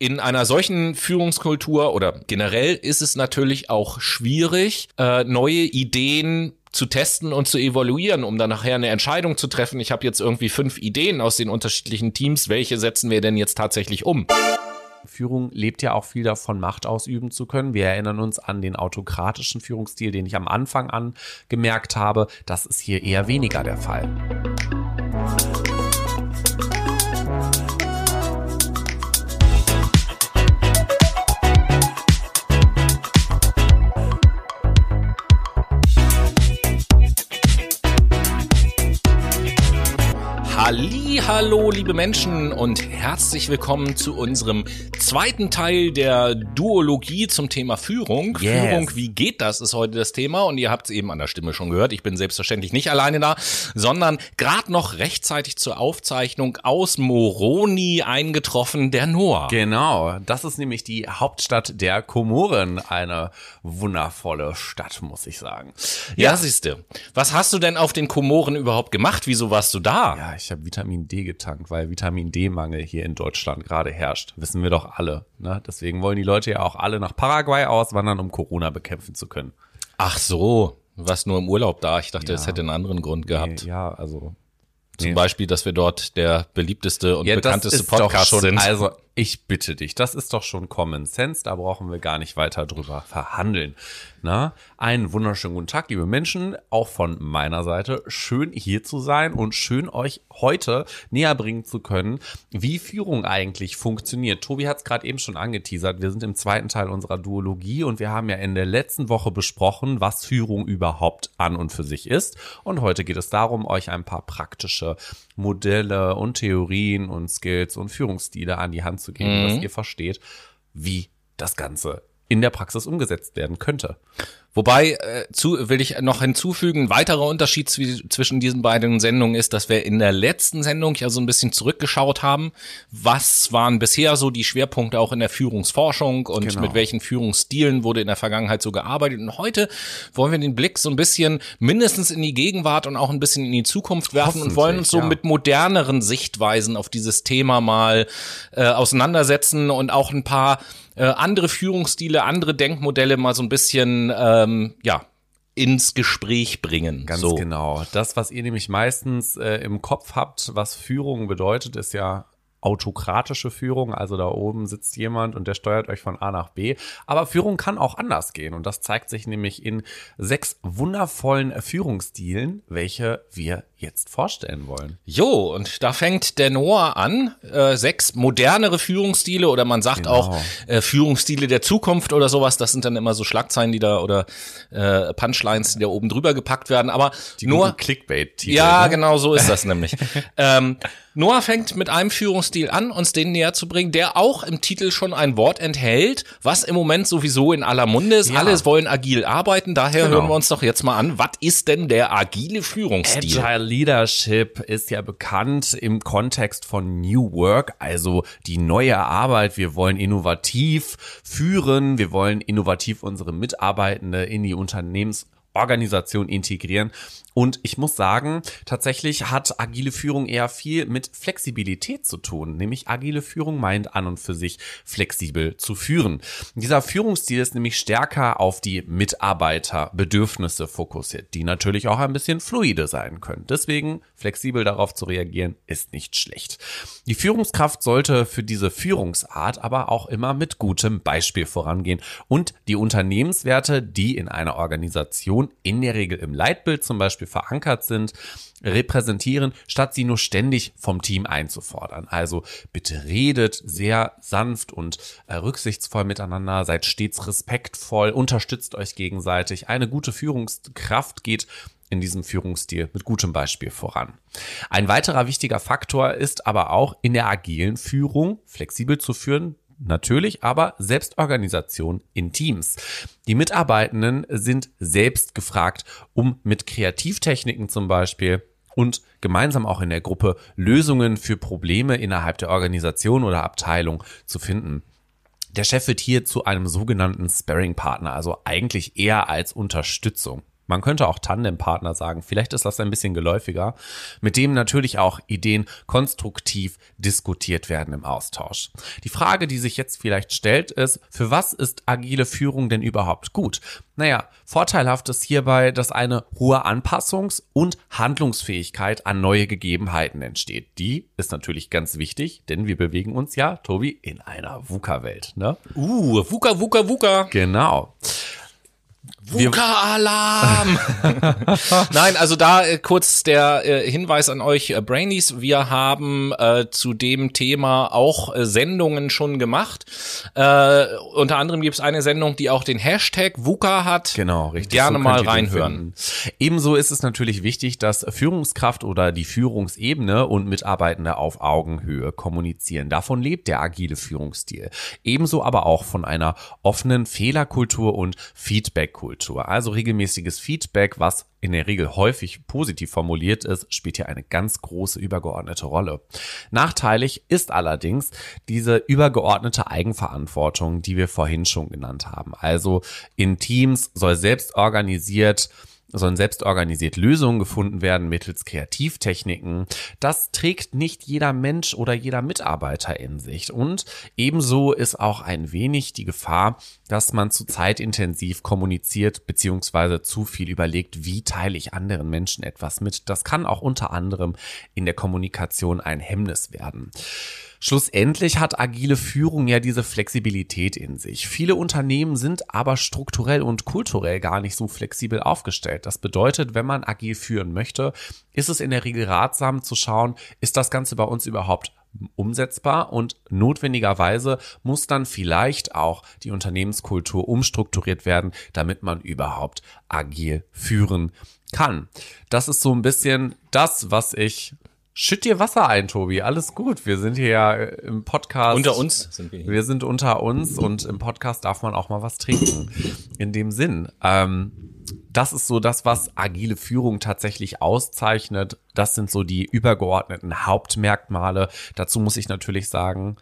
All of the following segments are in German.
in einer solchen Führungskultur oder generell ist es natürlich auch schwierig, äh, neue Ideen zu testen und zu evaluieren, um dann nachher eine Entscheidung zu treffen. Ich habe jetzt irgendwie fünf Ideen aus den unterschiedlichen Teams. Welche setzen wir denn jetzt tatsächlich um? Führung lebt ja auch viel davon, Macht ausüben zu können. Wir erinnern uns an den autokratischen Führungsstil, den ich am Anfang an gemerkt habe. Das ist hier eher weniger der Fall. Hallo, liebe Menschen und herzlich willkommen zu unserem zweiten Teil der Duologie zum Thema Führung. Yes. Führung, wie geht das, ist heute das Thema und ihr habt es eben an der Stimme schon gehört. Ich bin selbstverständlich nicht alleine da, sondern gerade noch rechtzeitig zur Aufzeichnung aus Moroni eingetroffen, der Noah. Genau, das ist nämlich die Hauptstadt der Komoren. Eine wundervolle Stadt, muss ich sagen. Ja, siehste. Was hast du denn auf den Komoren überhaupt gemacht? Wieso warst du da? Ja, ich habe Vitamin D getankt, weil Vitamin D-Mangel hier in Deutschland gerade herrscht. Wissen wir doch alle. Ne? Deswegen wollen die Leute ja auch alle nach Paraguay auswandern, um Corona bekämpfen zu können. Ach so, du warst nur im Urlaub da. Ich dachte, Ja. das hätte einen anderen Grund gehabt. Nee, ja, also Zum nee. Beispiel, dass wir dort der beliebteste und ja, bekannteste Podcast sind. Also ich bitte dich, das ist doch schon Common Sense, da brauchen wir gar nicht weiter drüber verhandeln. Na, einen wunderschönen guten Tag, liebe Menschen, auch von meiner Seite. Schön hier zu sein und schön euch heute näher bringen zu können, wie Führung eigentlich funktioniert. Tobi hat es gerade eben schon angeteasert. Wir sind im zweiten Teil unserer Duologie und wir haben ja in der letzten Woche besprochen, was Führung überhaupt an und für sich ist. Und heute geht es darum, euch ein paar praktische Modelle und Theorien und Skills und Führungsstile an die Hand zu geben, dass ihr versteht, wie das Ganze in der Praxis umgesetzt werden könnte. Wobei, äh, zu, will ich noch hinzufügen, ein weiterer Unterschied zwi- zwischen diesen beiden Sendungen ist, dass wir in der letzten Sendung ja so ein bisschen zurückgeschaut haben. Was waren bisher so die Schwerpunkte auch in der Führungsforschung und Genau. mit welchen Führungsstilen wurde in der Vergangenheit so gearbeitet? Und heute wollen wir den Blick so ein bisschen mindestens in die Gegenwart und auch ein bisschen in die Zukunft werfen und wollen uns so ja. mit moderneren Sichtweisen auf dieses Thema mal äh, auseinandersetzen und auch ein paar äh, andere Führungsstile, andere Denkmodelle mal so ein bisschen ähm, ja ins Gespräch bringen. Ganz so. genau. Das, was ihr nämlich meistens äh, im Kopf habt, was Führung bedeutet, ist ja autokratische Führung, also da oben sitzt jemand und der steuert euch von A nach B. Aber Führung kann auch anders gehen und das zeigt sich nämlich in sechs wundervollen Führungsstilen, welche wir jetzt vorstellen wollen. Jo, und da fängt der Noah an. Äh, sechs modernere Führungsstile oder man sagt Genau. auch äh, Führungsstile der Zukunft oder sowas. Das sind dann immer so Schlagzeilen, die da oder äh, Punchlines, die da oben drüber gepackt werden. Aber Noah, guten Clickbait-Titel. Ja, ne? genau so ist das nämlich. ähm, Noah fängt mit einem Führungsstil an, uns den näher zu bringen, der auch im Titel schon ein Wort enthält, was im Moment sowieso in aller Munde ist. Ja. Alle wollen agil arbeiten, daher Genau. hören wir uns doch jetzt mal an, was ist denn der agile Führungsstil? Agile Leadership ist ja bekannt im Kontext von New Work, also die neue Arbeit. Wir wollen innovativ führen, wir wollen innovativ unsere Mitarbeitende in die Unternehmensorganisation integrieren. Und ich muss sagen, tatsächlich hat agile Führung eher viel mit Flexibilität zu tun. Nämlich agile Führung meint an und für sich flexibel zu führen. Dieser Führungsstil ist nämlich stärker auf die Mitarbeiterbedürfnisse fokussiert, die natürlich auch ein bisschen fluide sein können. Deswegen flexibel darauf zu reagieren, ist nicht schlecht. Die Führungskraft sollte für diese Führungsart aber auch immer mit gutem Beispiel vorangehen und die Unternehmenswerte, die in einer Organisation in der Regel im Leitbild zum Beispiel verankert sind, repräsentieren, statt sie nur ständig vom Team einzufordern. Also bitte redet sehr sanft und äh, rücksichtsvoll miteinander, seid stets respektvoll, unterstützt euch gegenseitig. Eine gute Führungskraft geht in diesem Führungsstil mit gutem Beispiel voran. Ein weiterer wichtiger Faktor ist aber auch in der agilen Führung flexibel zu führen, Natürlich, aber Selbstorganisation in Teams. Die Mitarbeitenden sind selbst gefragt, um mit Kreativtechniken zum Beispiel und gemeinsam auch in der Gruppe Lösungen für Probleme innerhalb der Organisation oder Abteilung zu finden. Der Chef wird hier zu einem sogenannten Sparring-Partner, also eigentlich eher als Unterstützung man könnte auch Tandempartner sagen, vielleicht ist das ein bisschen geläufiger, mit dem natürlich auch Ideen konstruktiv diskutiert werden im Austausch. Die Frage, die sich jetzt vielleicht stellt, ist, für was ist agile Führung denn überhaupt gut? Naja, vorteilhaft ist hierbei, dass eine hohe Anpassungs- und Handlungsfähigkeit an neue Gegebenheiten entsteht. Die ist natürlich ganz wichtig, denn wir bewegen uns ja, Tobi, in einer VUCA-Welt. Ne? Uh, VUCA, VUCA, VUCA. Genau. VUCA-Alarm! Nein, also da äh, kurz der äh, Hinweis an euch, äh, Brainies. Wir haben äh, zu dem Thema auch äh, Sendungen schon gemacht. Äh, unter anderem gibt es eine Sendung, die auch den Hashtag VUCA hat. Genau, richtig. Gerne So mal reinhören. Ebenso ist es natürlich wichtig, dass Führungskraft oder die Führungsebene und Mitarbeitende auf Augenhöhe kommunizieren. Davon lebt der agile Führungsstil. Ebenso aber auch von einer offenen Fehlerkultur und Feedbackkultur. Also regelmäßiges Feedback, was in der Regel häufig positiv formuliert ist, spielt hier eine ganz große übergeordnete Rolle. Nachteilig ist allerdings diese übergeordnete Eigenverantwortung, die wir vorhin schon genannt haben. Also in Teams soll selbst organisiert sollen selbst organisiert Lösungen gefunden werden mittels Kreativtechniken. Das trägt nicht jeder Mensch oder jeder Mitarbeiter in sich. Und ebenso ist auch ein wenig die Gefahr, dass man zu zeitintensiv kommuniziert beziehungsweise zu viel überlegt, wie teile ich anderen Menschen etwas mit. Das kann auch unter anderem in der Kommunikation ein Hemmnis werden. Schlussendlich hat agile Führung ja diese Flexibilität in sich. Viele Unternehmen sind aber strukturell und kulturell gar nicht so flexibel aufgestellt. Das bedeutet, wenn man agil führen möchte, ist es in der Regel ratsam zu schauen, ist das Ganze bei uns überhaupt umsetzbar und notwendigerweise muss dann vielleicht auch die Unternehmenskultur umstrukturiert werden, damit man überhaupt agil führen kann. Das ist so ein bisschen das, was ich Schütt dir Wasser ein, Tobi. Alles gut. Wir sind hier ja im Podcast. Unter uns sind wir hier. Wir sind unter uns und im Podcast darf man auch mal was trinken. In dem Sinn. Ähm, das ist so das, was agile Führung tatsächlich auszeichnet. Das sind so die übergeordneten Hauptmerkmale. Dazu muss ich natürlich sagen,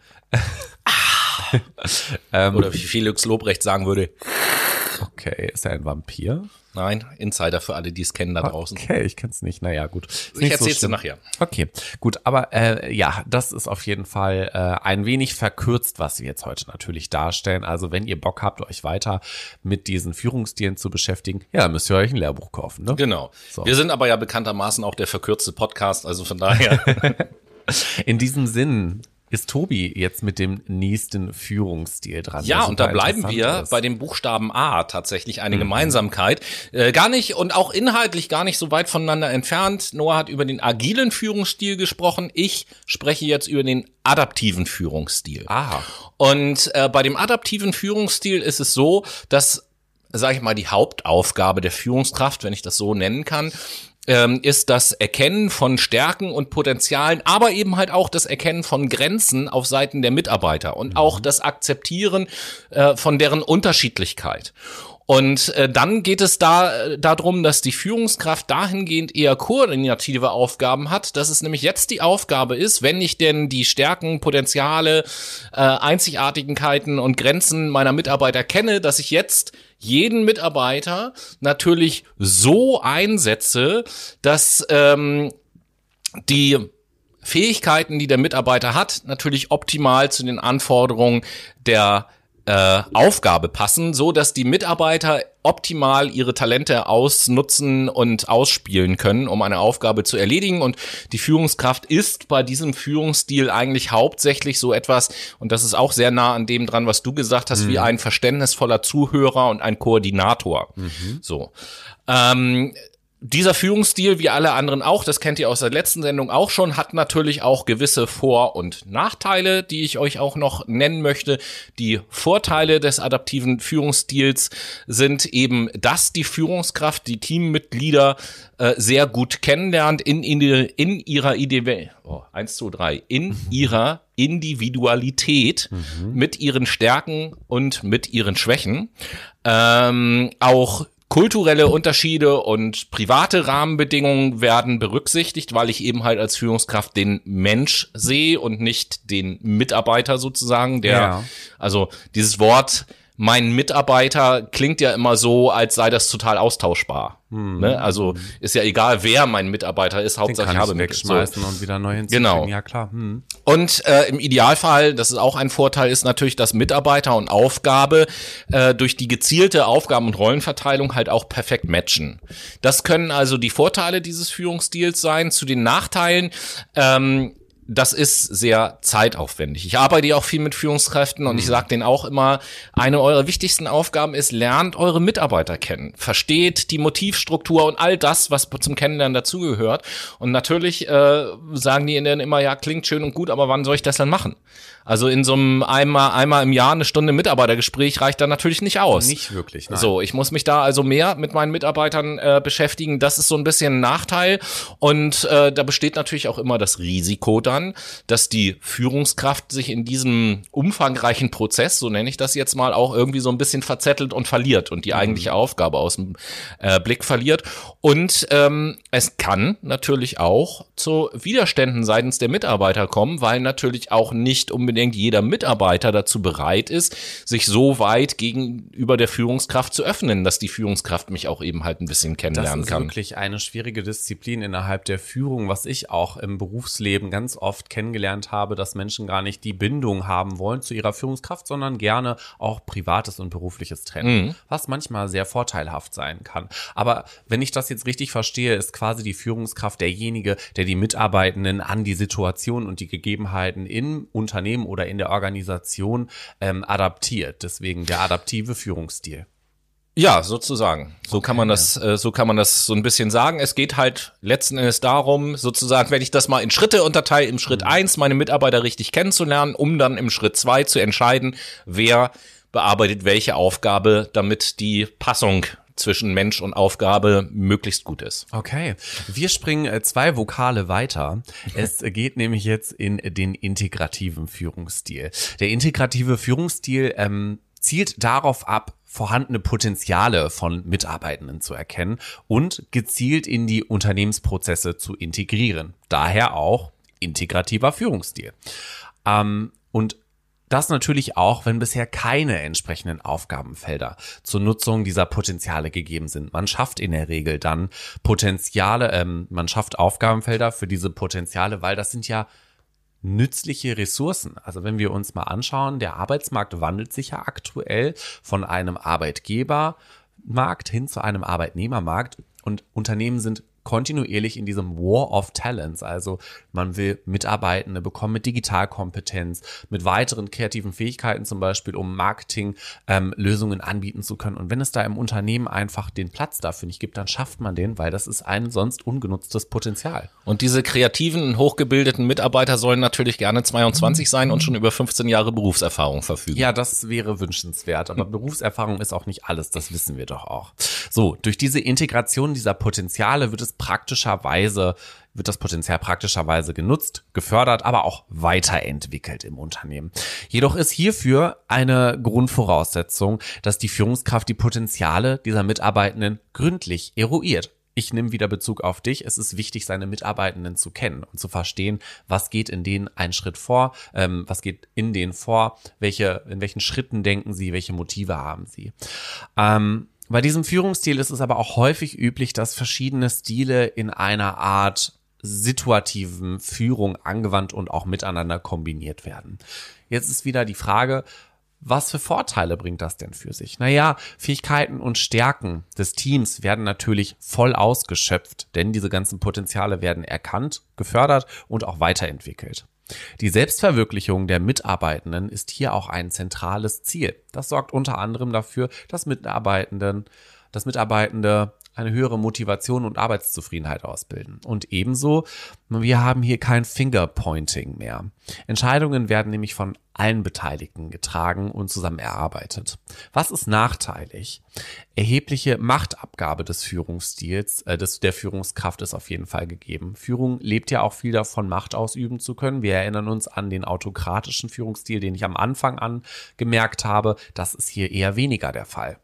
ähm, Oder wie Felix Lobrecht sagen würde, okay, ist er ein Vampir? nein, Insider für alle, die es kennen da draußen. Okay, ich kenn's nicht. Naja, gut. Ist Ich nicht so erzähl's dir nachher. Okay, gut, aber äh, ja, das ist auf jeden Fall äh, ein wenig verkürzt, was wir jetzt heute natürlich darstellen. Also wenn ihr Bock habt, euch weiter mit diesen Führungsstilen zu beschäftigen, ja, dann müsst ihr euch ein Lehrbuch kaufen. Ne? Genau. So. Wir sind aber ja bekanntermaßen auch der verkürzte Podcast, also von daher. In diesem Sinn ist Tobi jetzt mit dem nächsten Führungsstil dran. Ja, und da bleiben wir ist. bei dem Buchstaben A tatsächlich eine Mhm. Gemeinsamkeit. Äh, gar nicht und auch inhaltlich gar nicht so weit voneinander entfernt. Noah hat über den agilen Führungsstil gesprochen. Ich spreche jetzt über den adaptiven Führungsstil. Aha. Und äh, bei dem adaptiven Führungsstil ist es so, dass, sage ich mal, die Hauptaufgabe der Führungskraft, wenn ich das so nennen kann, ähm, ist das Erkennen von Stärken und Potenzialen, aber eben halt auch das Erkennen von Grenzen auf Seiten der Mitarbeiter und auch das Akzeptieren äh, von deren Unterschiedlichkeit. Und äh, dann geht es da äh, darum, dass die Führungskraft dahingehend eher koordinative Aufgaben hat, dass es nämlich jetzt die Aufgabe ist, wenn ich denn die Stärken, Potenziale, äh, Einzigartigkeiten und Grenzen meiner Mitarbeiter kenne, dass ich jetzt jeden Mitarbeiter natürlich so einsetze, dass ähm, die Fähigkeiten, die der Mitarbeiter hat, natürlich optimal zu den Anforderungen der äh, Aufgabe passen, so dass die Mitarbeiter optimal ihre Talente ausnutzen und ausspielen können, um eine Aufgabe zu erledigen. Und die Führungskraft ist bei diesem Führungsstil eigentlich hauptsächlich so etwas, und das ist auch sehr nah an dem dran, was du gesagt hast, wie ein verständnisvoller Zuhörer und ein Koordinator. So. Ähm, dieser Führungsstil, wie alle anderen auch, das kennt ihr aus der letzten Sendung auch schon, hat natürlich auch gewisse Vor- und Nachteile, die ich euch auch noch nennen möchte. Die Vorteile des adaptiven Führungsstils sind eben, dass die Führungskraft die Teammitglieder äh, sehr gut kennenlernt in, in, in ihrer Idee, oh, eins, zwei, drei, in ihrer Individualität mit ihren Stärken und mit ihren Schwächen. Ähm, auch kulturelle Unterschiede und private Rahmenbedingungen werden berücksichtigt, weil ich eben halt als Führungskraft den Mensch sehe und nicht den Mitarbeiter sozusagen, der, Ja. also dieses Wort mein Mitarbeiter klingt ja immer so, als sei das total austauschbar. Hm. Ne? Also ist ja egal, wer mein Mitarbeiter ist, Hauptsache ich habe wegschmeißen so. und wieder neu hinzufügen. Genau. Ja, klar. Hm. Und äh, im Idealfall, das ist auch ein Vorteil, ist natürlich, dass Mitarbeiter und Aufgabe äh, durch die gezielte Aufgaben- und Rollenverteilung halt auch perfekt matchen. Das können also die Vorteile dieses Führungsstils sein. Zu den Nachteilen ähm, das ist sehr zeitaufwendig. Ich arbeite ja auch viel mit Führungskräften und mhm. ich sage denen auch immer, eine eurer wichtigsten Aufgaben ist, lernt eure Mitarbeiter kennen. Versteht die Motivstruktur und all das, was zum Kennenlernen dazugehört. Und natürlich äh, sagen die ihnen immer, ja, klingt schön und gut, aber wann soll ich das denn machen? Also in so einem einmal, einmal im Jahr eine Stunde Mitarbeitergespräch reicht da natürlich nicht aus. Nicht wirklich, nein. So, ich muss mich da also mehr mit meinen Mitarbeitern äh, beschäftigen. Das ist so ein bisschen ein Nachteil. Und äh, da besteht natürlich auch immer das Risiko dann, dass die Führungskraft sich in diesem umfangreichen Prozess, so nenne ich das jetzt mal, auch irgendwie so ein bisschen verzettelt und verliert und die mhm. eigentliche Aufgabe aus dem äh, Blick verliert. Und ähm, es kann natürlich auch zu Widerständen seitens der Mitarbeiter kommen, weil natürlich auch nicht unbedingt unbedingt jeder Mitarbeiter dazu bereit ist, sich so weit gegenüber der Führungskraft zu öffnen, dass die Führungskraft mich auch eben halt ein bisschen kennenlernen kann. Das ist wirklich eine schwierige Disziplin innerhalb der Führung, was ich auch im Berufsleben ganz oft kennengelernt habe, dass Menschen gar nicht die Bindung haben wollen zu ihrer Führungskraft, sondern gerne auch privates und berufliches trennen, mhm. was manchmal sehr vorteilhaft sein kann. Aber wenn ich das jetzt richtig verstehe, ist quasi die Führungskraft derjenige, der die Mitarbeitenden an die Situation und die Gegebenheiten im Unternehmen oder in der Organisation ähm, adaptiert. Deswegen der adaptive Führungsstil. Ja, sozusagen. So okay, kann man das, ja. äh, so kann man das so ein bisschen sagen. Es geht halt letzten Endes darum, sozusagen, wenn ich das mal in Schritte unterteile, im Schritt mhm. eins meine Mitarbeiter richtig kennenzulernen, um dann im Schritt zwei zu entscheiden, wer bearbeitet welche Aufgabe, damit die Passung zwischen Mensch und Aufgabe möglichst gut ist. Okay, wir springen äh, zwei Vokale weiter. Es geht nämlich jetzt in den integrativen Führungsstil. Der integrative Führungsstil ähm, zielt darauf ab, vorhandene Potenziale von Mitarbeitenden zu erkennen und gezielt in die Unternehmensprozesse zu integrieren. Daher auch integrativer Führungsstil. Ähm, und das natürlich auch, wenn bisher keine entsprechenden Aufgabenfelder zur Nutzung dieser Potenziale gegeben sind. Man schafft in der Regel dann Potenziale, ähm, man schafft Aufgabenfelder für diese Potenziale, weil das sind ja nützliche Ressourcen. Also wenn wir uns mal anschauen, der Arbeitsmarkt wandelt sich ja aktuell von einem Arbeitgebermarkt hin zu einem Arbeitnehmermarkt und Unternehmen sind kontinuierlich in diesem War of Talents. Also man will Mitarbeitende bekommen mit Digitalkompetenz, mit weiteren kreativen Fähigkeiten zum Beispiel, um Marketing-Lösungen ähm, anbieten zu können. Und wenn es da im Unternehmen einfach den Platz dafür nicht gibt, dann schafft man den, weil das ist ein sonst ungenutztes Potenzial. Und diese kreativen, hochgebildeten Mitarbeiter sollen natürlich gerne 22 sein und schon über 15 Jahre Berufserfahrung verfügen. Ja, das wäre wünschenswert. Aber Berufserfahrung ist auch nicht alles, das wissen wir doch auch. So, durch diese Integration dieser Potenziale wird es praktischerweise wird das Potenzial praktischerweise genutzt, gefördert, aber auch weiterentwickelt im Unternehmen. Jedoch ist hierfür eine Grundvoraussetzung, dass die Führungskraft die Potenziale dieser Mitarbeitenden gründlich eruiert. Ich nehme wieder Bezug auf dich. Es ist wichtig, seine Mitarbeitenden zu kennen und zu verstehen, was geht in denen einen Schritt vor, ähm, was geht in denen vor, welche, in welchen Schritten denken sie, welche Motive haben sie. Ähm, bei diesem Führungsstil ist es aber auch häufig üblich, dass verschiedene Stile in einer Art situativen Führung angewandt und auch miteinander kombiniert werden. Jetzt ist wieder die Frage, was für Vorteile bringt das denn für sich? Naja, Fähigkeiten und Stärken des Teams werden natürlich voll ausgeschöpft, denn diese ganzen Potenziale werden erkannt, gefördert und auch weiterentwickelt. Die Selbstverwirklichung der Mitarbeitenden ist hier auch ein zentrales Ziel. Das sorgt unter anderem dafür, dass Mitarbeitenden, dass Mitarbeitende eine höhere Motivation und Arbeitszufriedenheit ausbilden. Und ebenso, wir haben hier kein Fingerpointing mehr. Entscheidungen werden nämlich von allen Beteiligten getragen und zusammen erarbeitet. Was ist nachteilig? Erhebliche Machtabgabe des Führungsstils, äh, des, der Führungskraft ist auf jeden Fall gegeben. Führung lebt ja auch viel davon, Macht ausüben zu können. Wir erinnern uns an den autokratischen Führungsstil, den ich am Anfang an gemerkt habe. Das ist hier eher weniger der Fall.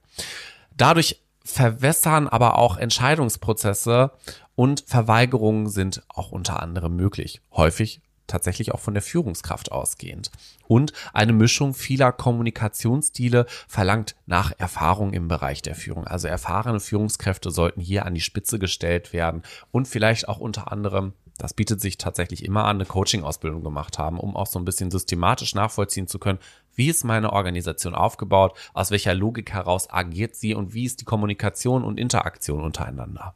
Dadurch verwässern aber auch Entscheidungsprozesse und Verweigerungen sind auch unter anderem möglich. Häufig tatsächlich auch von der Führungskraft ausgehend. Und eine Mischung vieler Kommunikationsstile verlangt nach Erfahrung im Bereich der Führung. Also erfahrene Führungskräfte sollten hier an die Spitze gestellt werden und vielleicht auch unter anderem das bietet sich tatsächlich immer an, eine Coaching-Ausbildung gemacht haben, um auch so ein bisschen systematisch nachvollziehen zu können, wie ist meine Organisation aufgebaut, aus welcher Logik heraus agiert sie und wie ist die Kommunikation und Interaktion untereinander.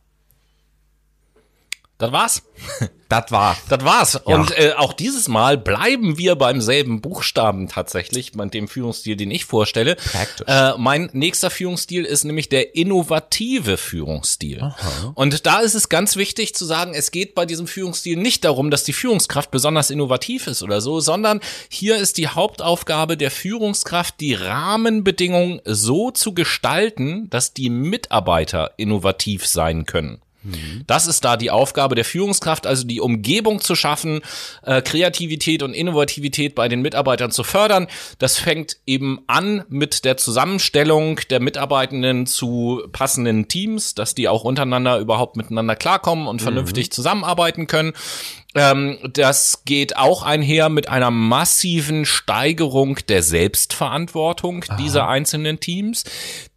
Das war's. Das war. Das war's. Ja. Und äh, auch dieses Mal bleiben wir beim selben Buchstaben tatsächlich, bei dem Führungsstil, den ich vorstelle. Praktisch. Äh, mein nächster Führungsstil ist nämlich der innovative Führungsstil. Aha. Und da ist es ganz wichtig zu sagen, es geht bei diesem Führungsstil nicht darum, dass die Führungskraft besonders innovativ ist oder so, sondern hier ist die Hauptaufgabe der Führungskraft, die Rahmenbedingungen so zu gestalten, dass die Mitarbeiter innovativ sein können. Das ist da die Aufgabe der Führungskraft, also die Umgebung zu schaffen, äh, Kreativität und Innovativität bei den Mitarbeitern zu fördern. Das fängt eben an mit der Zusammenstellung der Mitarbeitenden zu passenden Teams, dass die auch untereinander überhaupt miteinander klarkommen und vernünftig mhm. zusammenarbeiten können. Ähm, das geht auch einher mit einer massiven Steigerung der Selbstverantwortung Aha. dieser einzelnen Teams,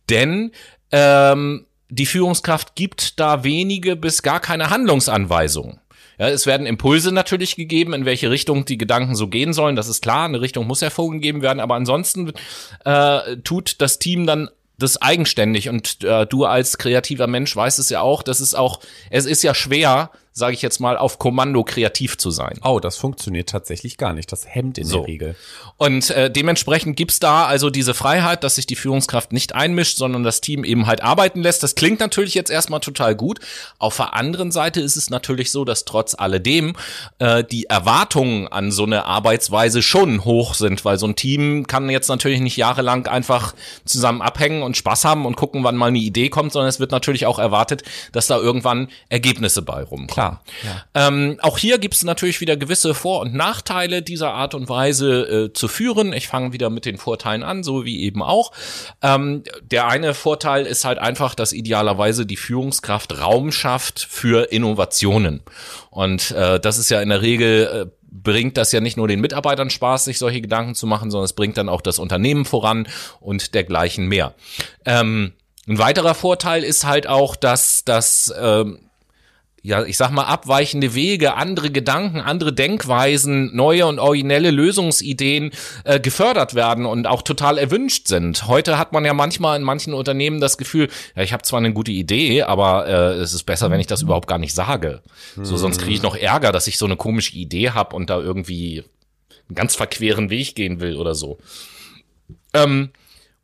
denn ähm, die Führungskraft gibt da wenige bis gar keine Handlungsanweisungen. Ja, es werden Impulse natürlich gegeben, in welche Richtung die Gedanken so gehen sollen. Das ist klar, eine Richtung muss hervorgegeben werden, aber ansonsten äh, tut das Team dann das eigenständig und äh, du als kreativer Mensch weißt es ja auch, das ist auch, es ist ja schwer, sage ich jetzt mal, auf Kommando kreativ zu sein. Oh, das funktioniert tatsächlich gar nicht. Das hemmt in so. der Regel. Und äh, dementsprechend gibt's da also diese Freiheit, dass sich die Führungskraft nicht einmischt, sondern das Team eben halt arbeiten lässt. Das klingt natürlich jetzt erstmal total gut. Auf der anderen Seite ist es natürlich so, dass trotz alledem äh, die Erwartungen an so eine Arbeitsweise schon hoch sind, weil so ein Team kann jetzt natürlich nicht jahrelang einfach zusammen abhängen und Spaß haben und gucken, wann mal eine Idee kommt, sondern es wird natürlich auch erwartet, dass da irgendwann Ergebnisse bei rumkommen. Klar. Ja. Ähm, auch hier gibt es natürlich wieder gewisse Vor- und Nachteile dieser Art und Weise äh, zu führen. Ich fange wieder mit den Vorteilen an, so wie eben auch. Ähm, der eine Vorteil ist halt einfach, dass idealerweise die Führungskraft Raum schafft für Innovationen. Und äh, das ist ja in der Regel äh, bringt das ja nicht nur den Mitarbeitern Spaß, sich solche Gedanken zu machen, sondern es bringt dann auch das Unternehmen voran und dergleichen mehr. Ähm, ein weiterer Vorteil ist halt auch, dass das ähm, ja, ich sag mal, abweichende Wege, andere Gedanken, andere Denkweisen, neue und originelle Lösungsideen äh, gefördert werden und auch total erwünscht sind. Heute hat man ja manchmal in manchen Unternehmen das Gefühl, ja, ich habe zwar eine gute Idee, aber äh, es ist besser, wenn ich das überhaupt gar nicht sage. So, sonst kriege ich noch Ärger, dass ich so eine komische Idee habe und da irgendwie einen ganz verqueren Weg gehen will oder so. Ähm,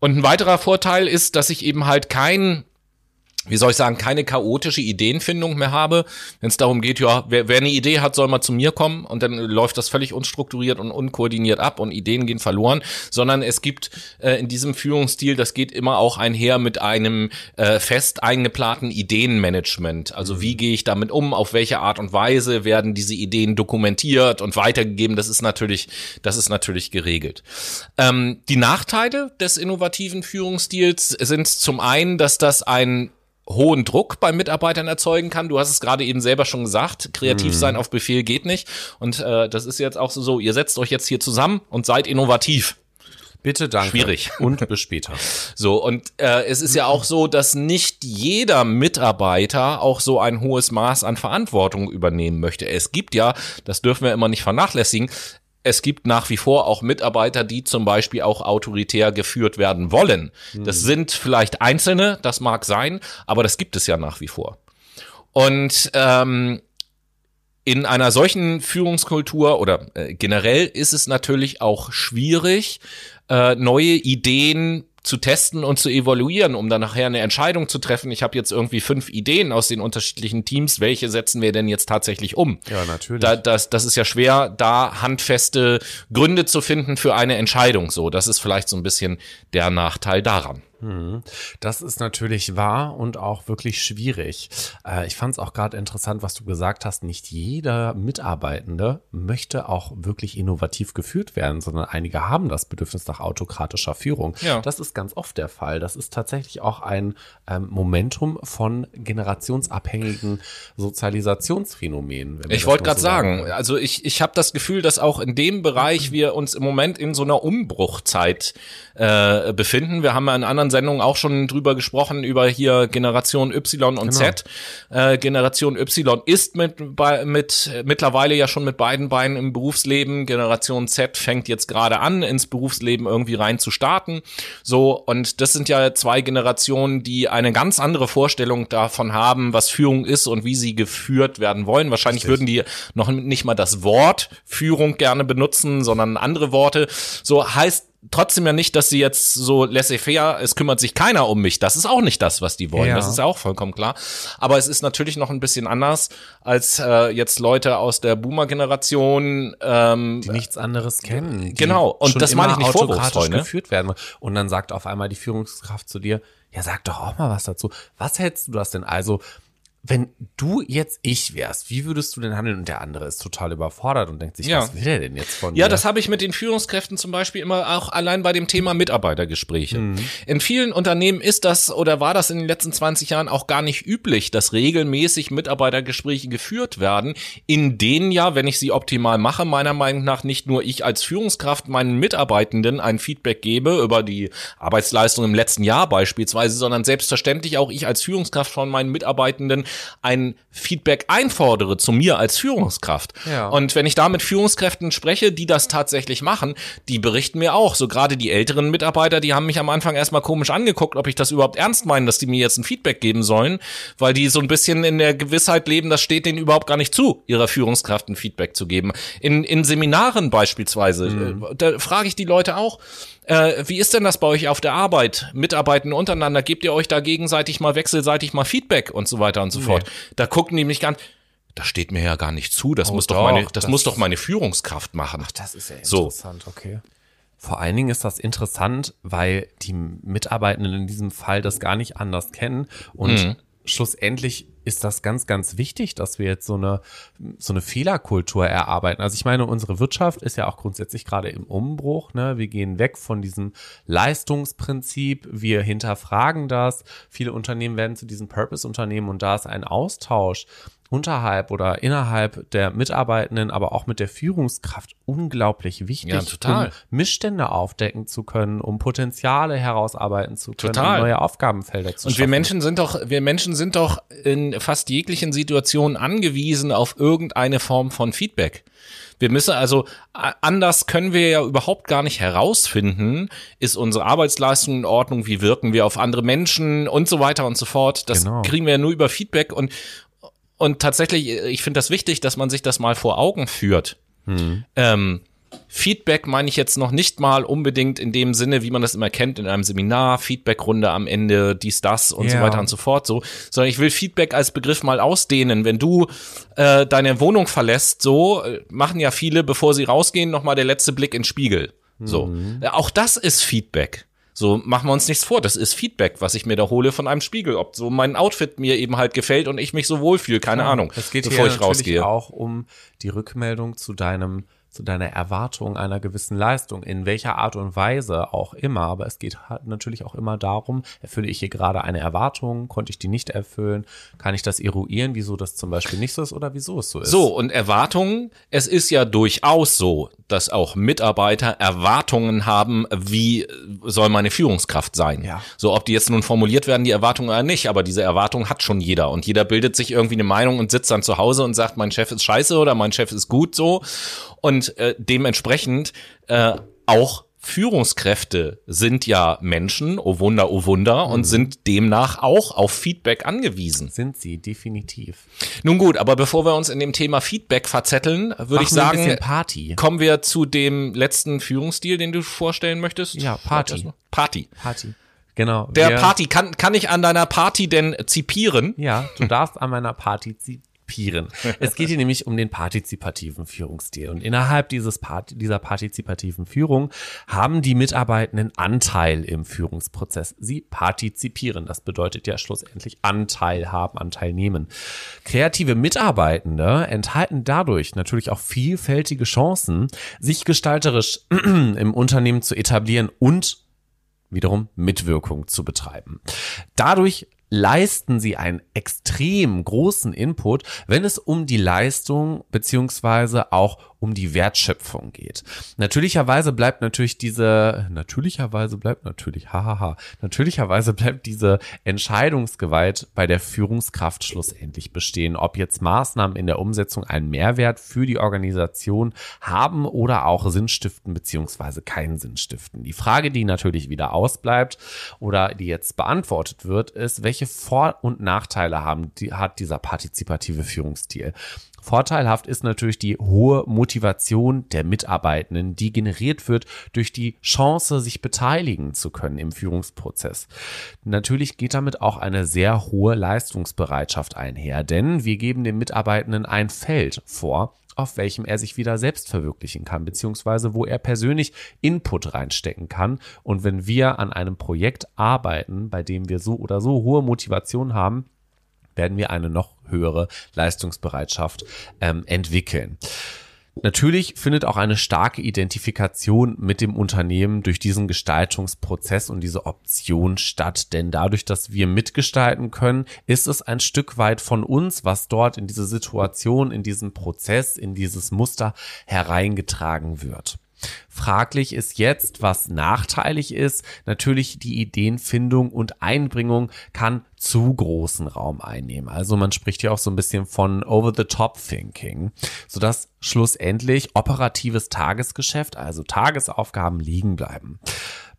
und ein weiterer Vorteil ist, dass ich eben halt kein wie soll ich sagen, keine chaotische Ideenfindung mehr habe, wenn es darum geht, ja, wer, wer eine Idee hat, soll mal zu mir kommen und dann läuft das völlig unstrukturiert und unkoordiniert ab und Ideen gehen verloren, sondern es gibt äh, in diesem Führungsstil, das geht immer auch einher mit einem äh, fest eingeplanten Ideenmanagement. Also wie gehe ich damit um, auf welche Art und Weise werden diese Ideen dokumentiert und weitergegeben, das ist natürlich, das ist natürlich geregelt. Ähm, die Nachteile des innovativen Führungsstils sind zum einen, dass das ein hohen Druck bei Mitarbeitern erzeugen kann. Du hast es gerade eben selber schon gesagt, kreativ mhm. sein auf Befehl geht nicht. Und äh, das ist jetzt auch so, ihr setzt euch jetzt hier zusammen und seid innovativ. Bitte danke. Schwierig. Und bis später. So, und äh, es ist ja auch so, dass nicht jeder Mitarbeiter auch so ein hohes Maß an Verantwortung übernehmen möchte. Es gibt ja, das dürfen wir immer nicht vernachlässigen, es gibt nach wie vor auch Mitarbeiter, die zum Beispiel auch autoritär geführt werden wollen. Das hm. sind vielleicht Einzelne, das mag sein, aber das gibt es ja nach wie vor. Und ähm, in einer solchen Führungskultur oder äh, generell ist es natürlich auch schwierig, äh, neue Ideen zu testen und zu evaluieren, um dann nachher eine Entscheidung zu treffen. Ich habe jetzt irgendwie fünf Ideen aus den unterschiedlichen Teams. Welche setzen wir denn jetzt tatsächlich um? Ja, natürlich. Da, das, das ist ja schwer, da handfeste Gründe zu finden für eine Entscheidung. So, das ist vielleicht so ein bisschen der Nachteil daran. Das ist natürlich wahr und auch wirklich schwierig. Äh, ich fand es auch gerade interessant, was du gesagt hast. Nicht jeder Mitarbeitende möchte auch wirklich innovativ geführt werden, sondern einige haben das Bedürfnis nach autokratischer Führung. Ja. Das ist ganz oft der Fall. Das ist tatsächlich auch ein ähm, Momentum von generationsabhängigen Sozialisationsphänomenen. Ich wollte gerade so sagen, wollen. also ich, ich habe das Gefühl, dass auch in dem Bereich wir uns im Moment in so einer Umbruchzeit äh, befinden. Wir haben ja in anderen Sendungen auch schon drüber gesprochen, über hier Generation Y und Z. Äh, Generation Y ist mit, bei, mit äh, mittlerweile ja schon mit beiden Beinen im Berufsleben. Generation Z fängt jetzt gerade an, ins Berufsleben irgendwie rein zu starten. So, und das sind ja zwei Generationen, die eine ganz andere Vorstellung davon haben, was Führung ist und wie sie geführt werden wollen. Wahrscheinlich würden die noch nicht mal das Wort Führung gerne benutzen, sondern andere Worte. So heißt trotzdem ja nicht, dass sie jetzt so laissez-faire, es kümmert sich keiner um mich. Das ist auch nicht das, was die wollen. Ja. Das ist ja auch vollkommen klar. Aber es ist natürlich noch ein bisschen anders als äh, jetzt Leute aus der Boomer-Generation. Ähm, die nichts anderes kennen. Die Genau, und das meine ich nicht vorwurfsvoll, ne? geführt werden. Und dann sagt auf einmal die Führungskraft zu dir, ja, sag doch auch mal was dazu. Was hältst du das denn? Also, wenn du jetzt ich wärst, wie würdest du denn handeln? Und der andere ist total überfordert und denkt sich, Ja. was will er denn jetzt von Ja, mir? das habe ich mit den Führungskräften zum Beispiel immer auch allein bei dem Thema Mitarbeitergespräche. In vielen Unternehmen ist das oder war das in den letzten 20 Jahren auch gar nicht üblich, dass regelmäßig Mitarbeitergespräche geführt werden, in denen ja, wenn ich sie optimal mache, meiner Meinung nach nicht nur ich als Führungskraft meinen Mitarbeitenden ein Feedback gebe über die Arbeitsleistung im letzten Jahr beispielsweise, sondern selbstverständlich auch ich als Führungskraft von meinen Mitarbeitenden ein Feedback einfordere zu mir als Führungskraft. Ja. Und wenn ich da mit Führungskräften spreche, die das tatsächlich machen, die berichten mir auch, so gerade die älteren Mitarbeiter, die haben mich am Anfang erstmal komisch angeguckt, ob ich das überhaupt ernst meine, dass die mir jetzt ein Feedback geben sollen, weil die so ein bisschen in der Gewissheit leben, das steht denen überhaupt gar nicht zu, ihrer Führungskraft ein Feedback zu geben. In, in Seminaren beispielsweise, äh, da frage ich die Leute auch, äh, wie ist denn das bei euch auf der Arbeit? Mitarbeiten untereinander, gebt ihr euch da gegenseitig mal wechselseitig mal Feedback und so weiter und so fort. Da gucken die mich ganz, das steht mir ja gar nicht zu, das Oh, muss doch, doch, meine, das, das- muss doch meine Führungskraft machen. Das ist ja So. interessant, okay. Vor allen Dingen ist das interessant, weil die Mitarbeitenden in diesem Fall das gar nicht anders kennen und Mhm. schlussendlich ist das ganz, ganz wichtig, dass wir jetzt so eine, so eine Fehlerkultur erarbeiten. Also ich meine, unsere Wirtschaft ist ja auch grundsätzlich gerade im Umbruch. Ne? Wir gehen weg von diesem Leistungsprinzip. Wir hinterfragen das. Viele Unternehmen werden zu diesen Purpose-Unternehmen und da ist ein Austausch unterhalb oder innerhalb der Mitarbeitenden, aber auch mit der Führungskraft unglaublich wichtig, Ja, total. um Missstände aufdecken zu können, um Potenziale herausarbeiten zu können, Total. um neue Aufgabenfelder zu Und wir schaffen. Menschen sind doch, wir Menschen sind doch in fast jeglichen Situationen angewiesen auf irgendeine Form von Feedback. Wir müssen also, anders können wir ja überhaupt gar nicht herausfinden, ist unsere Arbeitsleistung in Ordnung, wie wirken wir auf andere Menschen und so weiter und so fort. Das Genau. kriegen wir ja nur über Feedback und, und tatsächlich, ich finde das wichtig, dass man sich das mal vor Augen führt. Ähm, Feedback meine ich jetzt noch nicht mal unbedingt in dem Sinne, wie man das immer kennt, in einem Seminar, Feedbackrunde am Ende, dies, das und so Ja. weiter und so fort, so, sondern ich will Feedback als Begriff mal ausdehnen. Wenn du äh, deine Wohnung verlässt, so äh, machen ja viele, bevor sie rausgehen, nochmal der letzte Blick in den Spiegel. So, Äh, auch das ist Feedback. So machen wir uns nichts vor. Das ist Feedback, was ich mir da hole von einem Spiegel, ob so mein Outfit mir eben halt gefällt und ich mich so wohlfühle, keine Ahnung, Es geht bevor hier ich natürlich rausgehe. auch um die Rückmeldung zu deinem zu deiner Erwartung einer gewissen Leistung, in welcher Art und Weise auch immer. Aber es geht halt natürlich auch immer darum, erfülle ich hier gerade eine Erwartung, konnte ich die nicht erfüllen, kann ich das eruieren, wieso das zum Beispiel nicht so ist oder wieso es so ist. So, und Erwartungen, es ist ja durchaus so, dass auch Mitarbeiter Erwartungen haben, wie soll meine Führungskraft sein. Ja. So, ob die jetzt nun formuliert werden, die Erwartungen oder nicht, aber diese Erwartung hat schon jeder. Und jeder bildet sich irgendwie eine Meinung und sitzt dann zu Hause und sagt, mein Chef ist scheiße oder mein Chef ist gut so. Und äh, dementsprechend äh, auch Führungskräfte sind ja Menschen, oh Wunder, oh Wunder, und sind demnach auch auf Feedback angewiesen. Sind sie, definitiv. Nun gut, aber bevor wir uns in dem Thema Feedback verzetteln, würde ich sagen, kommen wir zu dem letzten Führungsstil, den du vorstellen möchtest. Ja, Party. Party. Party. Genau. Der Party, kann, kann ich an deiner Party denn zipieren? Ja, du darfst an meiner Party zi partizipieren. es geht hier nämlich um den partizipativen Führungsstil. Und innerhalb dieses Part dieser partizipativen Führung haben die Mitarbeitenden Anteil im Führungsprozess. Sie partizipieren. Das bedeutet ja schlussendlich Anteil haben, Anteil nehmen. Kreative Mitarbeitende enthalten dadurch natürlich auch vielfältige Chancen, sich gestalterisch im Unternehmen zu etablieren und wiederum Mitwirkung zu betreiben. Dadurch leisten sie einen extrem großen Input, wenn es um die Leistung beziehungsweise auch um die Wertschöpfung geht. Natürlicherweise bleibt natürlich diese, natürlicherweise bleibt natürlich, hahaha, natürlicherweise bleibt diese Entscheidungsgewalt bei der Führungskraft schlussendlich bestehen, ob jetzt Maßnahmen in der Umsetzung einen Mehrwert für die Organisation haben oder auch Sinn stiften beziehungsweise keinen Sinn stiften. Die Frage, die natürlich wieder ausbleibt oder die jetzt beantwortet wird, ist, welche Vor- und Nachteile haben, die, hat dieser partizipative Führungsstil? Vorteilhaft ist natürlich die hohe Motivation der Mitarbeitenden, die generiert wird durch die Chance, sich beteiligen zu können im Führungsprozess. Natürlich geht damit auch eine sehr hohe Leistungsbereitschaft einher, denn wir geben den Mitarbeitenden ein Feld vor, auf welchem er sich wieder selbst verwirklichen kann, beziehungsweise wo er persönlich Input reinstecken kann. Und wenn wir an einem Projekt arbeiten, bei dem wir so oder so hohe Motivation haben, werden wir eine noch höhere Leistungsbereitschaft ähm, entwickeln. Natürlich findet auch eine starke Identifikation mit dem Unternehmen durch diesen Gestaltungsprozess und diese Option statt. Denn dadurch, dass wir mitgestalten können, ist es ein Stück weit von uns, was dort in diese Situation, in diesen Prozess, in dieses Muster hereingetragen wird. Fraglich ist jetzt, was nachteilig ist. Natürlich die Ideenfindung und Einbringung kann zu großen Raum einnehmen. Also man spricht hier auch so ein bisschen von over-the-top-Thinking, sodass schlussendlich operatives Tagesgeschäft, also Tagesaufgaben liegen bleiben.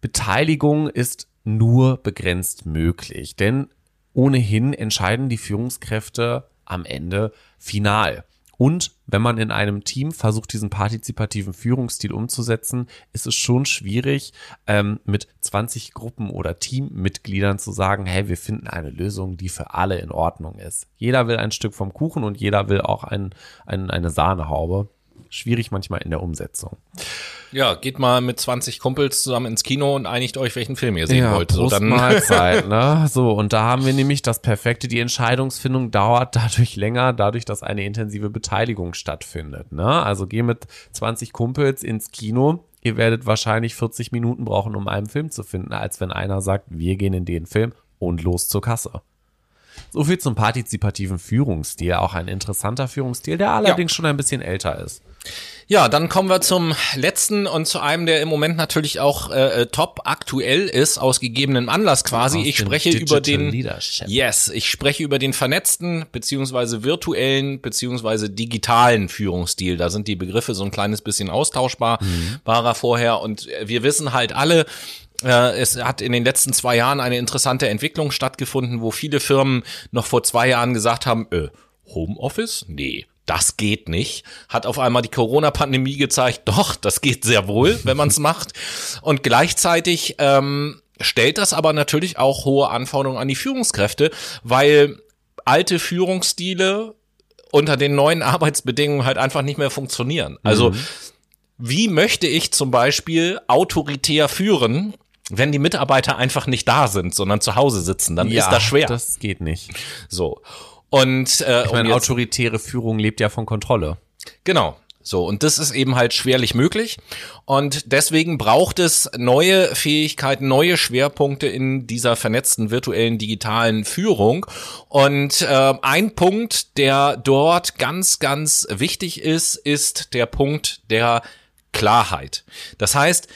Beteiligung ist nur begrenzt möglich, denn ohnehin entscheiden die Führungskräfte am Ende final. Und wenn man in einem Team versucht, diesen partizipativen Führungsstil umzusetzen, ist es schon schwierig, ähm, mit 20 Gruppen oder Teammitgliedern zu sagen, hey, wir finden eine Lösung, die für alle in Ordnung ist. Jeder will ein Stück vom Kuchen und jeder will auch ein, ein, eine Sahnehaube. Schwierig manchmal in der Umsetzung. Ja, geht mal mit 20 Kumpels zusammen ins Kino und einigt euch, welchen Film ihr sehen ja, wollt. So, dann Mahlzeit, ne? So, und da haben wir nämlich das Perfekte. Die Entscheidungsfindung dauert dadurch länger, dadurch, dass eine intensive Beteiligung stattfindet, ne? Also geh mit 20 Kumpels ins Kino. Ihr werdet wahrscheinlich 40 Minuten brauchen, um einen Film zu finden, als wenn einer sagt, wir gehen in den Film und los zur Kasse. So viel zum partizipativen Führungsstil. Auch ein interessanter Führungsstil, der allerdings ja. schon ein bisschen älter ist. Ja, dann kommen wir zum letzten und zu einem, der im Moment natürlich auch äh, top aktuell ist, aus gegebenem Anlass quasi. Aus ich spreche über den Leadership. Yes, ich spreche über den vernetzten beziehungsweise virtuellen beziehungsweise digitalen Führungsstil. Da sind die Begriffe so ein kleines bisschen austauschbar, mhm. war vorher und wir wissen halt alle, äh, es hat in den letzten zwei Jahren eine interessante Entwicklung stattgefunden, wo viele Firmen noch vor zwei Jahren gesagt haben, äh, Homeoffice? Nee, das geht nicht, hat auf einmal die Corona-Pandemie gezeigt, doch, das geht sehr wohl, wenn man es macht. Und gleichzeitig ähm, stellt das aber natürlich auch hohe Anforderungen an die Führungskräfte, weil alte Führungsstile unter den neuen Arbeitsbedingungen halt einfach nicht mehr funktionieren. Also mhm. wie möchte ich zum Beispiel autoritär führen, wenn die Mitarbeiter einfach nicht da sind, sondern zu Hause sitzen, dann ja, ist das schwer. Das geht nicht. So. Und äh, ich meine, um autoritäre Führung lebt ja von Kontrolle. Genau. So, und das ist eben halt schwerlich möglich. Und deswegen braucht es neue Fähigkeiten, neue Schwerpunkte in dieser vernetzten virtuellen digitalen Führung. Und äh, ein Punkt, der dort ganz, ganz wichtig ist, ist der Punkt der Klarheit. Das heißt,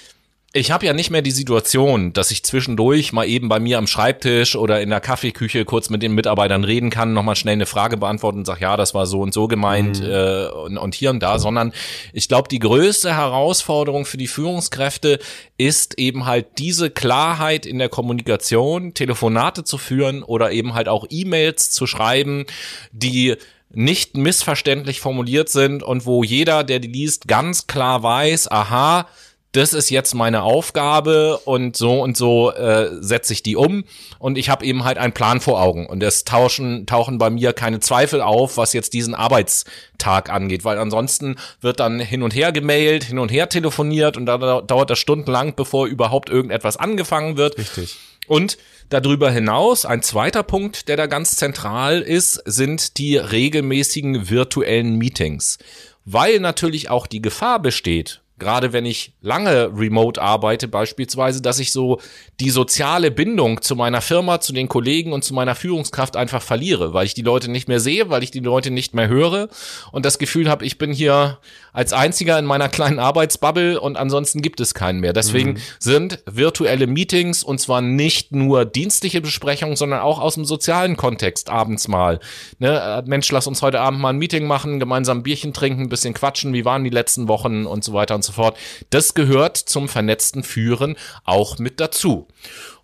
ich habe ja nicht mehr die Situation, dass ich zwischendurch mal eben bei mir am Schreibtisch oder in der Kaffeeküche kurz mit den Mitarbeitern reden kann, nochmal schnell eine Frage beantworten und sag, ja, das war so und so gemeint mhm. äh, und, und hier und da, sondern ich glaube, die größte Herausforderung für die Führungskräfte ist eben halt diese Klarheit in der Kommunikation, Telefonate zu führen oder eben halt auch E-Mails zu schreiben, die nicht missverständlich formuliert sind und wo jeder, der die liest, ganz klar weiß, aha, das ist jetzt meine Aufgabe und so und so äh, setze ich die um und ich habe eben halt einen Plan vor Augen und es tauschen tauchen bei mir keine Zweifel auf, was jetzt diesen Arbeitstag angeht, weil ansonsten wird dann hin und her gemailt, hin und her telefoniert und da dauert das stundenlang, bevor überhaupt irgendetwas angefangen wird. Richtig. Und darüber hinaus, ein zweiter Punkt, der da ganz zentral ist, sind die regelmäßigen virtuellen Meetings. Weil natürlich auch die Gefahr besteht, gerade wenn ich lange remote arbeite beispielsweise, dass ich so die soziale Bindung zu meiner Firma, zu den Kollegen und zu meiner Führungskraft einfach verliere, weil ich die Leute nicht mehr sehe, weil ich die Leute nicht mehr höre und das Gefühl habe, ich bin hier als einziger in meiner kleinen Arbeitsbubble und ansonsten gibt es keinen mehr. Deswegen mhm. sind virtuelle Meetings und zwar nicht nur dienstliche Besprechungen, sondern auch aus dem sozialen Kontext abends mal. Ne? Äh, Mensch, lass uns heute Abend mal ein Meeting machen, gemeinsam ein Bierchen trinken, ein bisschen quatschen, wie waren die letzten Wochen und so weiter und so fort. Das gehört zum vernetzten Führen auch mit dazu.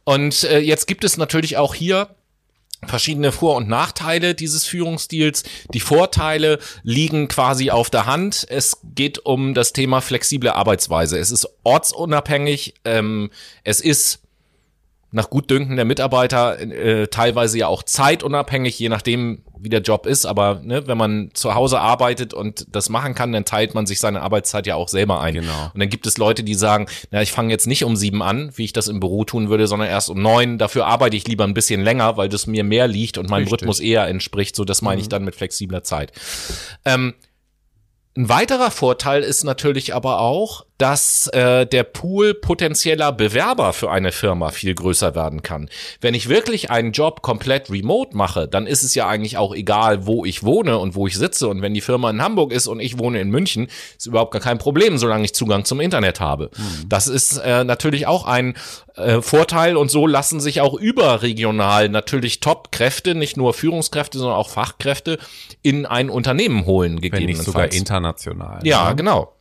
Und äh, jetzt gibt es natürlich auch hier verschiedene Vor- und Nachteile dieses Führungsstils. Die Vorteile liegen quasi auf der Hand. Es geht um das Thema flexible Arbeitsweise. Es ist ortsunabhängig. Ähm, es ist nach Gutdünken der Mitarbeiter äh, teilweise ja auch zeitunabhängig, je nachdem, wie der Job ist. Aber ne, wenn man zu Hause arbeitet und das machen kann, dann teilt man sich seine Arbeitszeit ja auch selber ein. Genau. Und dann gibt es Leute, die sagen, na, ich fange jetzt nicht um sieben an, wie ich das im Büro tun würde, sondern erst um neun. Dafür arbeite ich lieber ein bisschen länger, weil das mir mehr liegt und meinem Richtig. Rhythmus eher entspricht. So, das meine Mhm. ich dann mit flexibler Zeit. Ähm, ein weiterer Vorteil ist natürlich aber auch, dass äh, der Pool potenzieller Bewerber für eine Firma viel größer werden kann. Wenn ich wirklich einen Job komplett remote mache, dann ist es ja eigentlich auch egal, wo ich wohne und wo ich sitze. Und wenn die Firma in Hamburg ist und ich wohne in München, ist überhaupt gar kein Problem, solange ich Zugang zum Internet habe. Das ist äh, natürlich auch ein äh, Vorteil und so lassen sich auch überregional natürlich Top-Kräfte, nicht nur Führungskräfte, sondern auch Fachkräfte in ein Unternehmen holen, Wenn nicht gegebenenfalls. sogar international. Ja, ne? genau.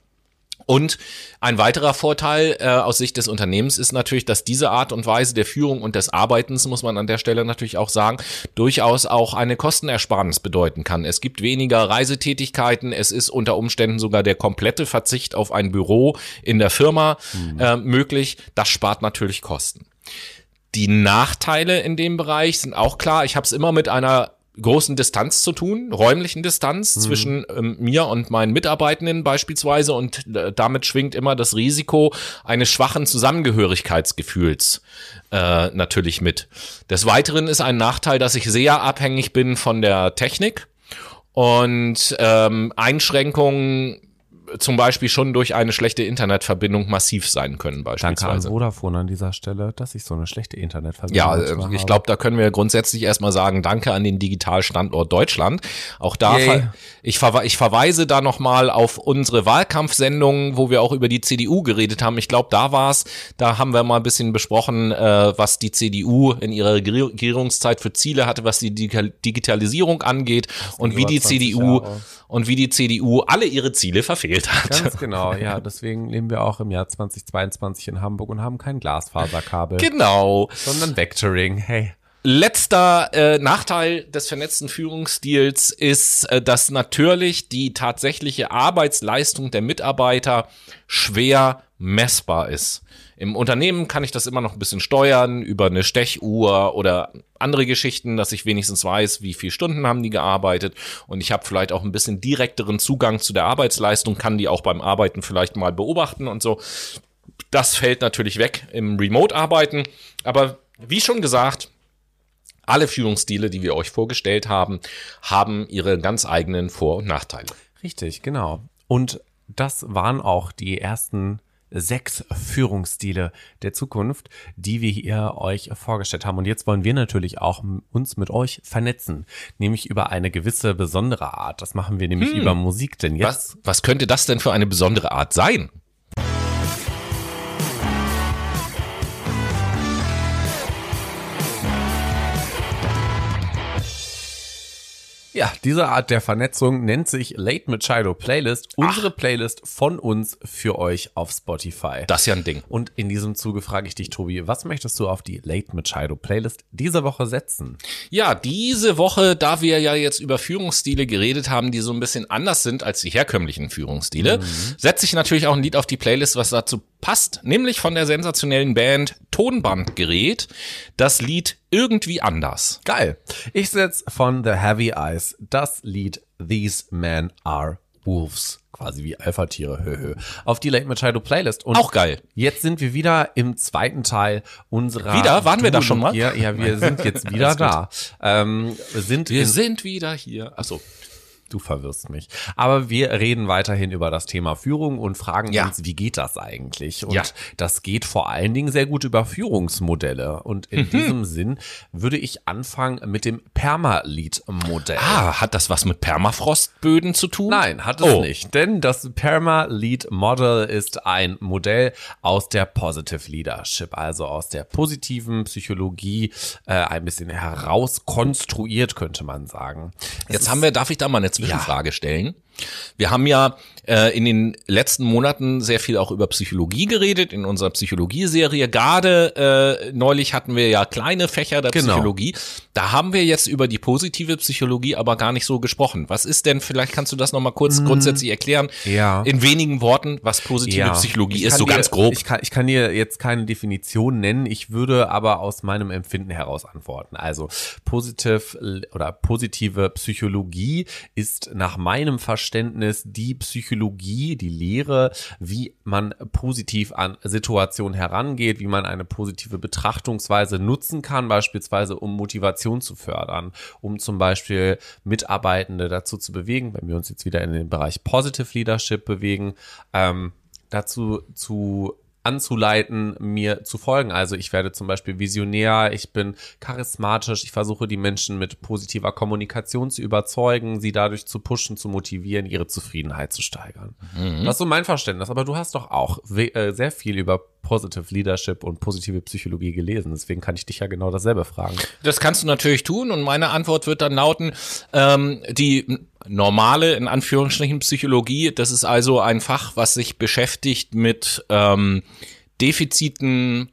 Und ein weiterer Vorteil äh, aus Sicht des Unternehmens ist natürlich, dass diese Art und Weise der Führung und des Arbeitens, muss man an der Stelle natürlich auch sagen, durchaus auch eine Kostenersparnis bedeuten kann. Es gibt weniger Reisetätigkeiten, es ist unter Umständen sogar der komplette Verzicht auf ein Büro in der Firma äh, möglich. Das spart natürlich Kosten. Die Nachteile in dem Bereich sind auch klar. Ich habe es immer mit einer großen Distanz zu tun, räumlichen Distanz zwischen ähm, mir und meinen Mitarbeitenden beispielsweise und äh, damit schwingt immer das Risiko eines schwachen Zusammengehörigkeitsgefühls äh, natürlich mit. Des Weiteren ist ein Nachteil, dass ich sehr abhängig bin von der Technik und ähm, Einschränkungen zum Beispiel schon durch eine schlechte Internetverbindung massiv sein können Danke an beispielsweise. Vodafone an dieser Stelle, dass ich so eine schlechte Internetverbindung Ja, äh, ich habe. glaube, da können wir grundsätzlich erstmal sagen, danke an den Digitalstandort Deutschland. Auch da, ver ich, verwe ich verweise da nochmal auf unsere Wahlkampfsendung, wo wir auch über die CDU geredet haben. Ich glaube, da war's. Da haben wir mal ein bisschen besprochen, äh, was die CDU in ihrer Regier- Regierungszeit für Ziele hatte, was die Digital- Digitalisierung angeht und wie die 20 CDU Jahre. und wie die CDU alle ihre Ziele verfehlt hat. Ganz genau, ja. Deswegen leben wir auch im Jahr 2022 in Hamburg und haben kein Glasfaserkabel, Genau. sondern Vectoring. Hey. Letzter äh, Nachteil des vernetzten Führungsstils ist, äh, dass natürlich die tatsächliche Arbeitsleistung der Mitarbeiter schwer messbar ist. Im Unternehmen kann ich das immer noch ein bisschen steuern über eine Stechuhr oder andere Geschichten, dass ich wenigstens weiß, wie viele Stunden haben die gearbeitet und ich habe vielleicht auch ein bisschen direkteren Zugang zu der Arbeitsleistung, kann die auch beim Arbeiten vielleicht mal beobachten und so. Das fällt natürlich weg im Remote-Arbeiten, aber wie schon gesagt, alle Führungsstile, die wir euch vorgestellt haben, haben ihre ganz eigenen Vor- und Nachteile. Richtig, genau. Und das waren auch die ersten sechs Führungsstile der Zukunft, die wir hier euch vorgestellt haben. Und jetzt wollen wir natürlich auch uns mit euch vernetzen, nämlich über eine gewisse besondere Art. Das machen wir nämlich über Musik, denn jetzt Was, was könnte das denn für eine besondere Art sein? Ja, diese Art der Vernetzung nennt sich Late Machado Playlist, unsere Playlist von uns für euch auf Spotify. Das ist ja ein Ding. Und in diesem Zuge frage ich dich, Tobi, was möchtest du auf die Late Machado Playlist diese Woche setzen? Ja, diese Woche, da wir ja jetzt über Führungsstile geredet haben, die so ein bisschen anders sind als die herkömmlichen Führungsstile, setze ich natürlich auch ein Lied auf die Playlist, was dazu passt nämlich von der sensationellen Band Tonbandgerät das Lied irgendwie anders. Geil. Ich setz von The Heavy Eyes das Lied These Men Are Wolves. Quasi wie Alpha-Tiere, höhö. Auf die Late Machado Playlist. Und Auch geil. Jetzt sind wir wieder im zweiten Teil unserer. Wieder? Waren wir da schon mal? Ja, ja, wir sind jetzt wieder da. Ähm, wir sind, wir sind wieder hier. Achso. Du verwirrst mich. Aber wir reden weiterhin über das Thema Führung und fragen ja. uns, wie geht das eigentlich? Und ja. das geht vor allen Dingen sehr gut über Führungsmodelle. Und in mhm. diesem Sinn würde ich anfangen mit dem Permalit-Modell. Ah, hat das was mit Permafrostböden zu tun? Nein, hat es oh. nicht. Denn das Permalit-Model ist ein Modell aus der Positive Leadership, also aus der positiven Psychologie, äh, ein bisschen herauskonstruiert, könnte man sagen. Es Jetzt haben wir, darf ich da mal eine Zwischenfrage ja. stellen? Wir haben ja äh, in den letzten Monaten sehr viel auch über Psychologie geredet, in unserer Psychologie-Serie. Gerade äh, neulich hatten wir ja kleine Fächer der genau. Psychologie. Da haben wir jetzt über die positive Psychologie aber gar nicht so gesprochen. Was ist denn, vielleicht kannst du das nochmal kurz mm, grundsätzlich erklären, ja. in wenigen Worten, was positive ja. Psychologie ist, so dir, ganz grob. Ich kann, ich kann dir jetzt keine Definition nennen, ich würde aber aus meinem Empfinden heraus antworten. Also positiv oder positive Psychologie ist nach meinem Verständnis die Psychologie, die Lehre, wie man positiv an Situationen herangeht, wie man eine positive Betrachtungsweise nutzen kann, beispielsweise um Motivation zu fördern, um zum Beispiel Mitarbeitende dazu zu bewegen, wenn wir uns jetzt wieder in den Bereich Positive Leadership bewegen, ähm, dazu zu anzuleiten, mir zu folgen. Also ich werde zum Beispiel visionär, ich bin charismatisch, ich versuche die Menschen mit positiver Kommunikation zu überzeugen, sie dadurch zu pushen, zu motivieren, ihre Zufriedenheit zu steigern. Mhm. Das ist so mein Verständnis. Aber du hast doch auch äh, sehr viel über Positive Leadership und positive Psychologie gelesen. Deswegen kann ich dich ja genau dasselbe fragen. Das kannst du natürlich tun und meine Antwort wird dann lauten, ähm, die normale, in Anführungsstrichen, Psychologie, das ist also ein Fach, was sich beschäftigt mit ähm, Defiziten,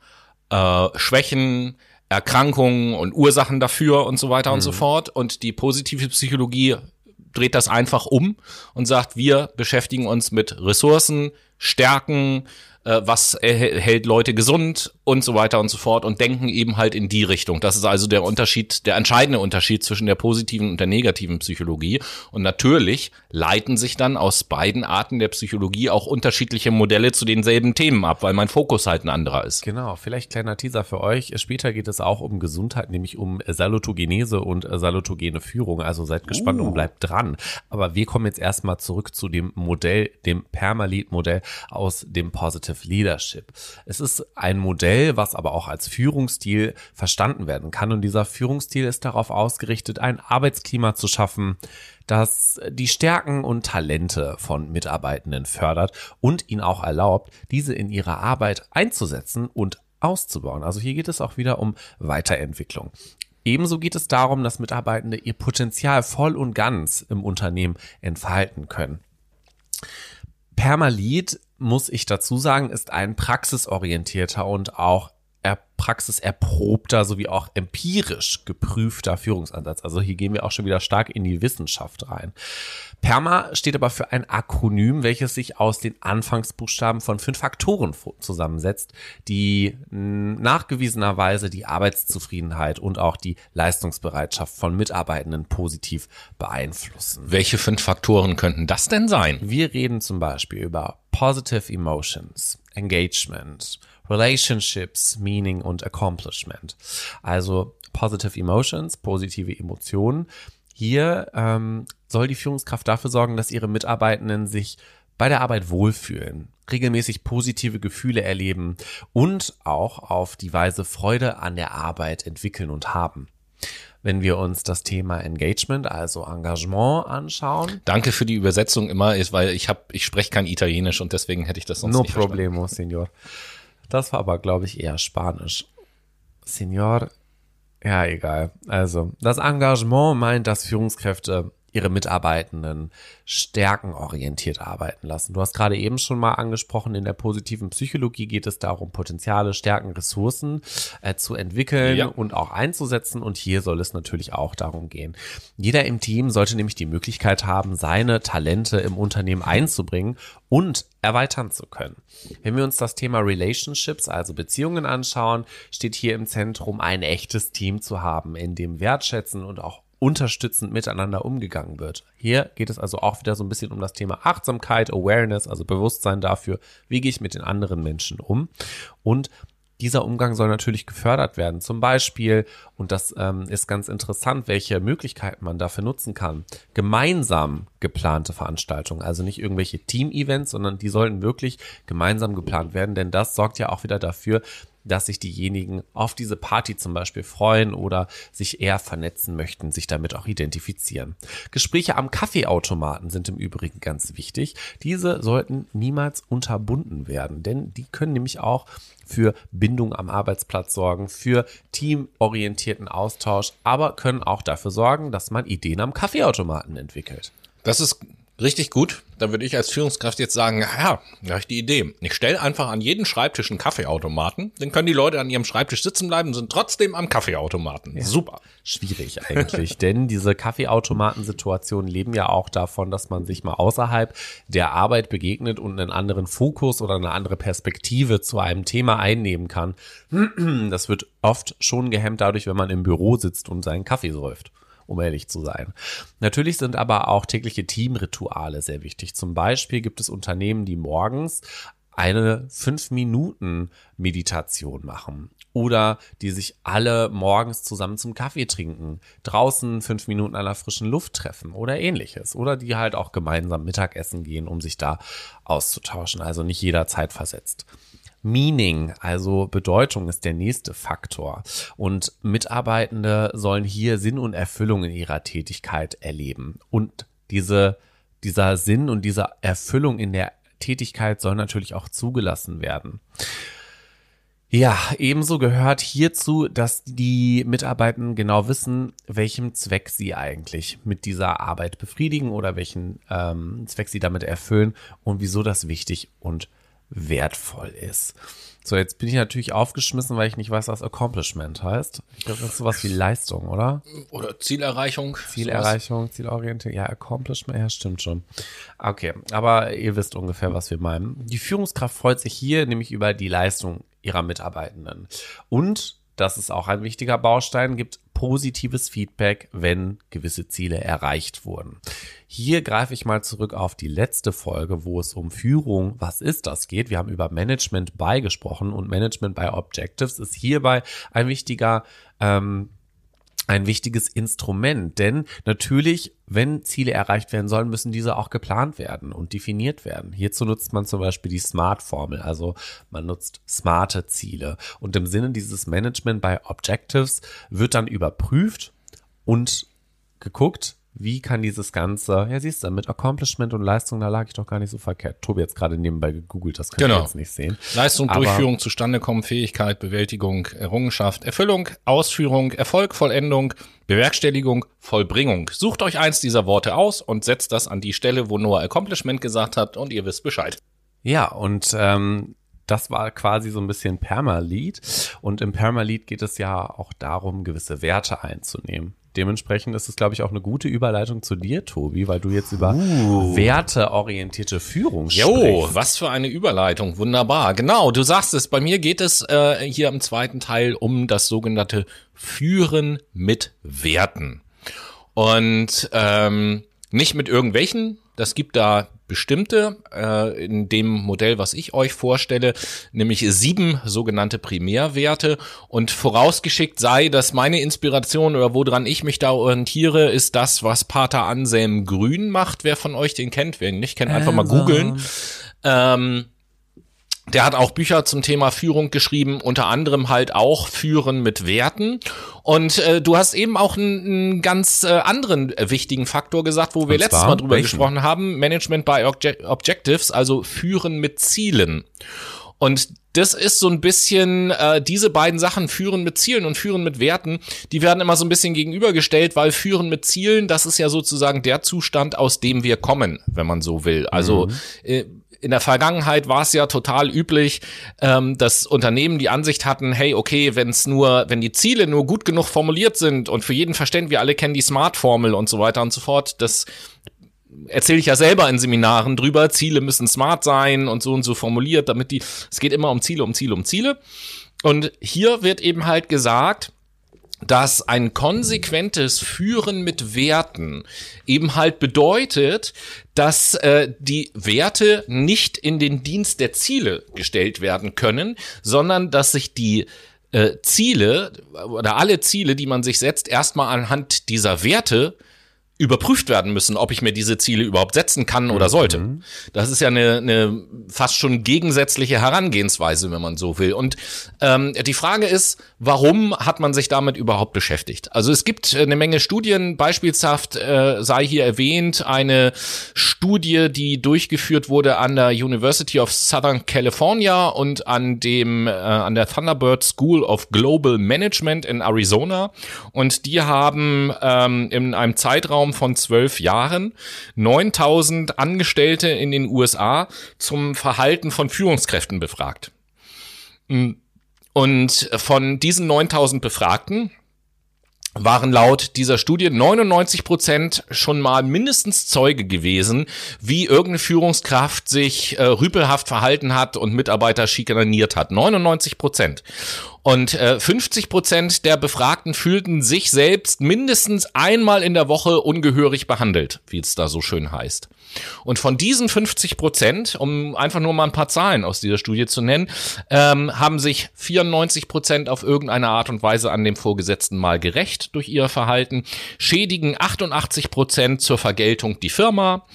äh, Schwächen, Erkrankungen und Ursachen dafür und so weiter mhm. und so mhm. fort. Und die positive Psychologie dreht das einfach um und sagt, wir beschäftigen uns mit Ressourcen, Stärken, äh, was hält Leute gesund und so weiter und so fort und denken eben halt in die Richtung. Das ist also der Unterschied, der entscheidende Unterschied zwischen der positiven und der negativen Psychologie. Und natürlich leiten sich dann aus beiden Arten der Psychologie auch unterschiedliche Modelle zu denselben Themen ab, weil mein Fokus halt ein anderer ist. Genau, vielleicht kleiner Teaser für euch. Später geht es auch um Gesundheit, nämlich um Salutogenese und salutogene Führung. Also seid gespannt uh. und bleibt dran. Aber wir kommen jetzt erstmal zurück zu dem Modell, dem Permalit-Modell aus dem Positive Positive Leadership. Es ist ein Modell, was aber auch als Führungsstil verstanden werden kann. Und dieser Führungsstil ist darauf ausgerichtet, ein Arbeitsklima zu schaffen, das die Stärken und Talente von Mitarbeitenden fördert und ihnen auch erlaubt, diese in ihrer Arbeit einzusetzen und auszubauen. Also hier geht es auch wieder um Weiterentwicklung. Ebenso geht es darum, dass Mitarbeitende ihr Potenzial voll und ganz im Unternehmen entfalten können. Permalit muss ich dazu sagen, ist ein praxisorientierter und auch praxiserprobter sowie auch empirisch geprüfter Führungsansatz. Also hier gehen wir auch schon wieder stark in die Wissenschaft rein. PERMA steht aber für ein Akronym, welches sich aus den Anfangsbuchstaben von fünf Faktoren zusammensetzt, die nachgewiesenerweise die Arbeitszufriedenheit und auch die Leistungsbereitschaft von Mitarbeitenden positiv beeinflussen. Welche fünf Faktoren könnten das denn sein? Wir reden zum Beispiel über Positive Emotions, Engagement, Relationships, Meaning und Accomplishment. Also Positive Emotions, positive Emotionen. Hier ähm, soll die Führungskraft dafür sorgen, dass ihre Mitarbeitenden sich bei der Arbeit wohlfühlen, regelmäßig positive Gefühle erleben und auch auf die Weise Freude an der Arbeit entwickeln und haben. Wenn wir uns das Thema Engagement, also Engagement anschauen. Danke für die Übersetzung immer, weil ich habe, ich spreche kein Italienisch und deswegen hätte ich das sonst no nicht problemo, verstanden. Signor. Das war aber, glaube ich, eher Spanisch. Senor, ja, egal. Also, das Engagement meint, dass Führungskräfte ihre Mitarbeitenden stärkenorientiert arbeiten lassen. Du hast gerade eben schon mal angesprochen, in der positiven Psychologie geht es darum, Potenziale, Stärken, Ressourcen äh, zu entwickeln ja. und auch einzusetzen. Und hier soll es natürlich auch darum gehen. Jeder im Team sollte nämlich die Möglichkeit haben, seine Talente im Unternehmen einzubringen und erweitern zu können. Wenn wir uns das Thema Relationships, also Beziehungen anschauen, steht hier im Zentrum ein echtes Team zu haben, in dem Wertschätzen und auch unterstützend miteinander umgegangen wird. Hier geht es also auch wieder so ein bisschen um das Thema Achtsamkeit, Awareness, also Bewusstsein dafür, wie gehe ich mit den anderen Menschen um. Und dieser Umgang soll natürlich gefördert werden. Zum Beispiel, und das ähm, ist ganz interessant, welche Möglichkeiten man dafür nutzen kann. Gemeinsam geplante Veranstaltungen, also nicht irgendwelche Team-Events, sondern die sollten wirklich gemeinsam geplant werden, denn das sorgt ja auch wieder dafür, dass sich diejenigen auf diese Party zum Beispiel freuen oder sich eher vernetzen möchten, sich damit auch identifizieren. Gespräche am Kaffeeautomaten sind im Übrigen ganz wichtig. Diese sollten niemals unterbunden werden, denn die können nämlich auch für Bindung am Arbeitsplatz sorgen, für teamorientierten Austausch, aber können auch dafür sorgen, dass man Ideen am Kaffeeautomaten entwickelt. Das ist Richtig gut. Dann würde ich als Führungskraft jetzt sagen, ja, da habe ich die Idee. Ich stelle einfach an jeden Schreibtisch einen Kaffeeautomaten. Dann können die Leute an ihrem Schreibtisch sitzen bleiben und sind trotzdem am Kaffeeautomaten. Ja. Super. Schwierig eigentlich, denn diese Kaffeeautomatensituationen leben ja auch davon, dass man sich mal außerhalb der Arbeit begegnet und einen anderen Fokus oder eine andere Perspektive zu einem Thema einnehmen kann. Das wird oft schon gehemmt dadurch, wenn man im Büro sitzt und seinen Kaffee säuft um ehrlich zu sein. Natürlich sind aber auch tägliche Teamrituale sehr wichtig. Zum Beispiel gibt es Unternehmen, die morgens eine fünf Minuten Meditation machen oder die sich alle morgens zusammen zum Kaffee trinken, draußen fünf Minuten an der frischen Luft treffen oder ähnliches oder die halt auch gemeinsam Mittagessen gehen, um sich da auszutauschen. Also nicht jeder Zeit versetzt. Meaning, also Bedeutung ist der nächste Faktor. Und Mitarbeitende sollen hier Sinn und Erfüllung in ihrer Tätigkeit erleben. Und diese, dieser Sinn und diese Erfüllung in der Tätigkeit soll natürlich auch zugelassen werden. Ja, ebenso gehört hierzu, dass die Mitarbeitenden genau wissen, welchem Zweck sie eigentlich mit dieser Arbeit befriedigen oder welchen ähm, Zweck sie damit erfüllen und wieso das wichtig und wertvoll ist. So, jetzt bin ich natürlich aufgeschmissen, weil ich nicht weiß, was Accomplishment heißt. Ich glaube, das ist sowas wie Leistung, oder? Oder Zielerreichung. Zielerreichung, Zielorientierung. Ja, Accomplishment, ja, stimmt schon. Okay, aber ihr wisst ungefähr, was wir meinen. Die Führungskraft freut sich hier nämlich über die Leistung ihrer Mitarbeitenden. Und das ist auch ein wichtiger Baustein, gibt positives Feedback, wenn gewisse Ziele erreicht wurden. Hier greife ich mal zurück auf die letzte Folge, wo es um Führung, was ist das geht. Wir haben über Management by gesprochen und Management by Objectives ist hierbei ein wichtiger ähm, ein wichtiges Instrument, denn natürlich, wenn Ziele erreicht werden sollen, müssen diese auch geplant werden und definiert werden. Hierzu nutzt man zum Beispiel die SMART-Formel, also man nutzt smarte Ziele. Und im Sinne dieses Management by Objectives wird dann überprüft und geguckt, wie kann dieses Ganze, ja siehst du, mit Accomplishment und Leistung, da lag ich doch gar nicht so verkehrt. Tobi jetzt gerade nebenbei gegoogelt, das kann genau. ich jetzt nicht sehen. Leistung, Aber Durchführung, Zustande kommen, Fähigkeit, Bewältigung, Errungenschaft, Erfüllung, Ausführung, Erfolg, Vollendung, Bewerkstelligung, Vollbringung. Sucht euch eins dieser Worte aus und setzt das an die Stelle, wo Noah Accomplishment gesagt hat und ihr wisst Bescheid. Ja, und ähm, das war quasi so ein bisschen Permalead. Und im Permalead geht es ja auch darum, gewisse Werte einzunehmen. Dementsprechend ist es, glaube ich, auch eine gute Überleitung zu dir, Tobi, weil du jetzt über uh. werteorientierte Führung sprichst. Jo, was für eine Überleitung. Wunderbar. Genau, du sagst es. Bei mir geht es äh, hier im zweiten Teil um das sogenannte Führen mit Werten. Und ähm, nicht mit irgendwelchen. Das gibt da bestimmte äh, in dem Modell, was ich euch vorstelle, nämlich sieben sogenannte Primärwerte. Und vorausgeschickt sei, dass meine Inspiration oder woran ich mich da orientiere, ist das, was Pater Anselm Grün macht. Wer von euch den kennt, wer ihn nicht kennt, einfach mal googeln. Ähm, der hat auch Bücher zum Thema Führung geschrieben, unter anderem halt auch Führen mit Werten. Und äh, du hast eben auch einen, ganz äh, anderen äh, wichtigen Faktor gesagt, wo wir letztes Mal drüber welchen? gesprochen haben, Management by Obje Objectives, also Führen mit Zielen. Und das ist so ein bisschen, äh, diese beiden Sachen, Führen mit Zielen und Führen mit Werten, die werden immer so ein bisschen gegenübergestellt, weil Führen mit Zielen, das ist ja sozusagen der Zustand, aus dem wir kommen, wenn man so will. Also mhm. äh, in der Vergangenheit war es ja total üblich, ähm, dass Unternehmen die Ansicht hatten, hey, okay, wenn es nur, wenn die Ziele nur gut genug formuliert sind und für jeden verständlich, wir alle kennen die Smart-Formel und so weiter und so fort, das erzähle ich ja selber in Seminaren drüber, Ziele müssen smart sein und so und so formuliert, damit die, es geht immer um Ziele, um Ziele, um Ziele. Und hier wird eben halt gesagt, dass ein konsequentes Führen mit Werten eben halt bedeutet, dass äh, die Werte nicht in den Dienst der Ziele gestellt werden können, sondern dass sich die äh, Ziele oder alle Ziele, die man sich setzt, erstmal anhand dieser Werte überprüft werden müssen, ob ich mir diese Ziele überhaupt setzen kann oder sollte. Mhm. Das ist ja eine, eine fast schon gegensätzliche Herangehensweise, wenn man so will. Und ähm, die Frage ist, warum hat man sich damit überhaupt beschäftigt? Also es gibt eine Menge Studien, beispielshaft äh, sei hier erwähnt eine Studie, die durchgeführt wurde an der University of Southern California und an dem äh, an der Thunderbird School of Global Management in Arizona. Und die haben ähm, in einem Zeitraum Zeitraum von zwölf Jahren 9000 Angestellte in den USA zum Verhalten von Führungskräften befragt. Und von diesen 9000 Befragten waren laut dieser Studie 99 Prozent schon mal mindestens Zeuge gewesen, wie irgendeine Führungskraft sich äh, rüpelhaft verhalten hat und Mitarbeiter schikaniert hat. 99 Prozent. Und äh, 50 Prozent der Befragten fühlten sich selbst mindestens einmal in der Woche ungehörig behandelt, wie es da so schön heißt. Und von diesen 50 Prozent, um einfach nur mal ein paar Zahlen aus dieser Studie zu nennen, ähm, haben sich 94 Prozent auf irgendeine Art und Weise an dem Vorgesetzten mal gerecht durch ihr Verhalten, schädigen 88 Prozent zur Vergeltung die Firma,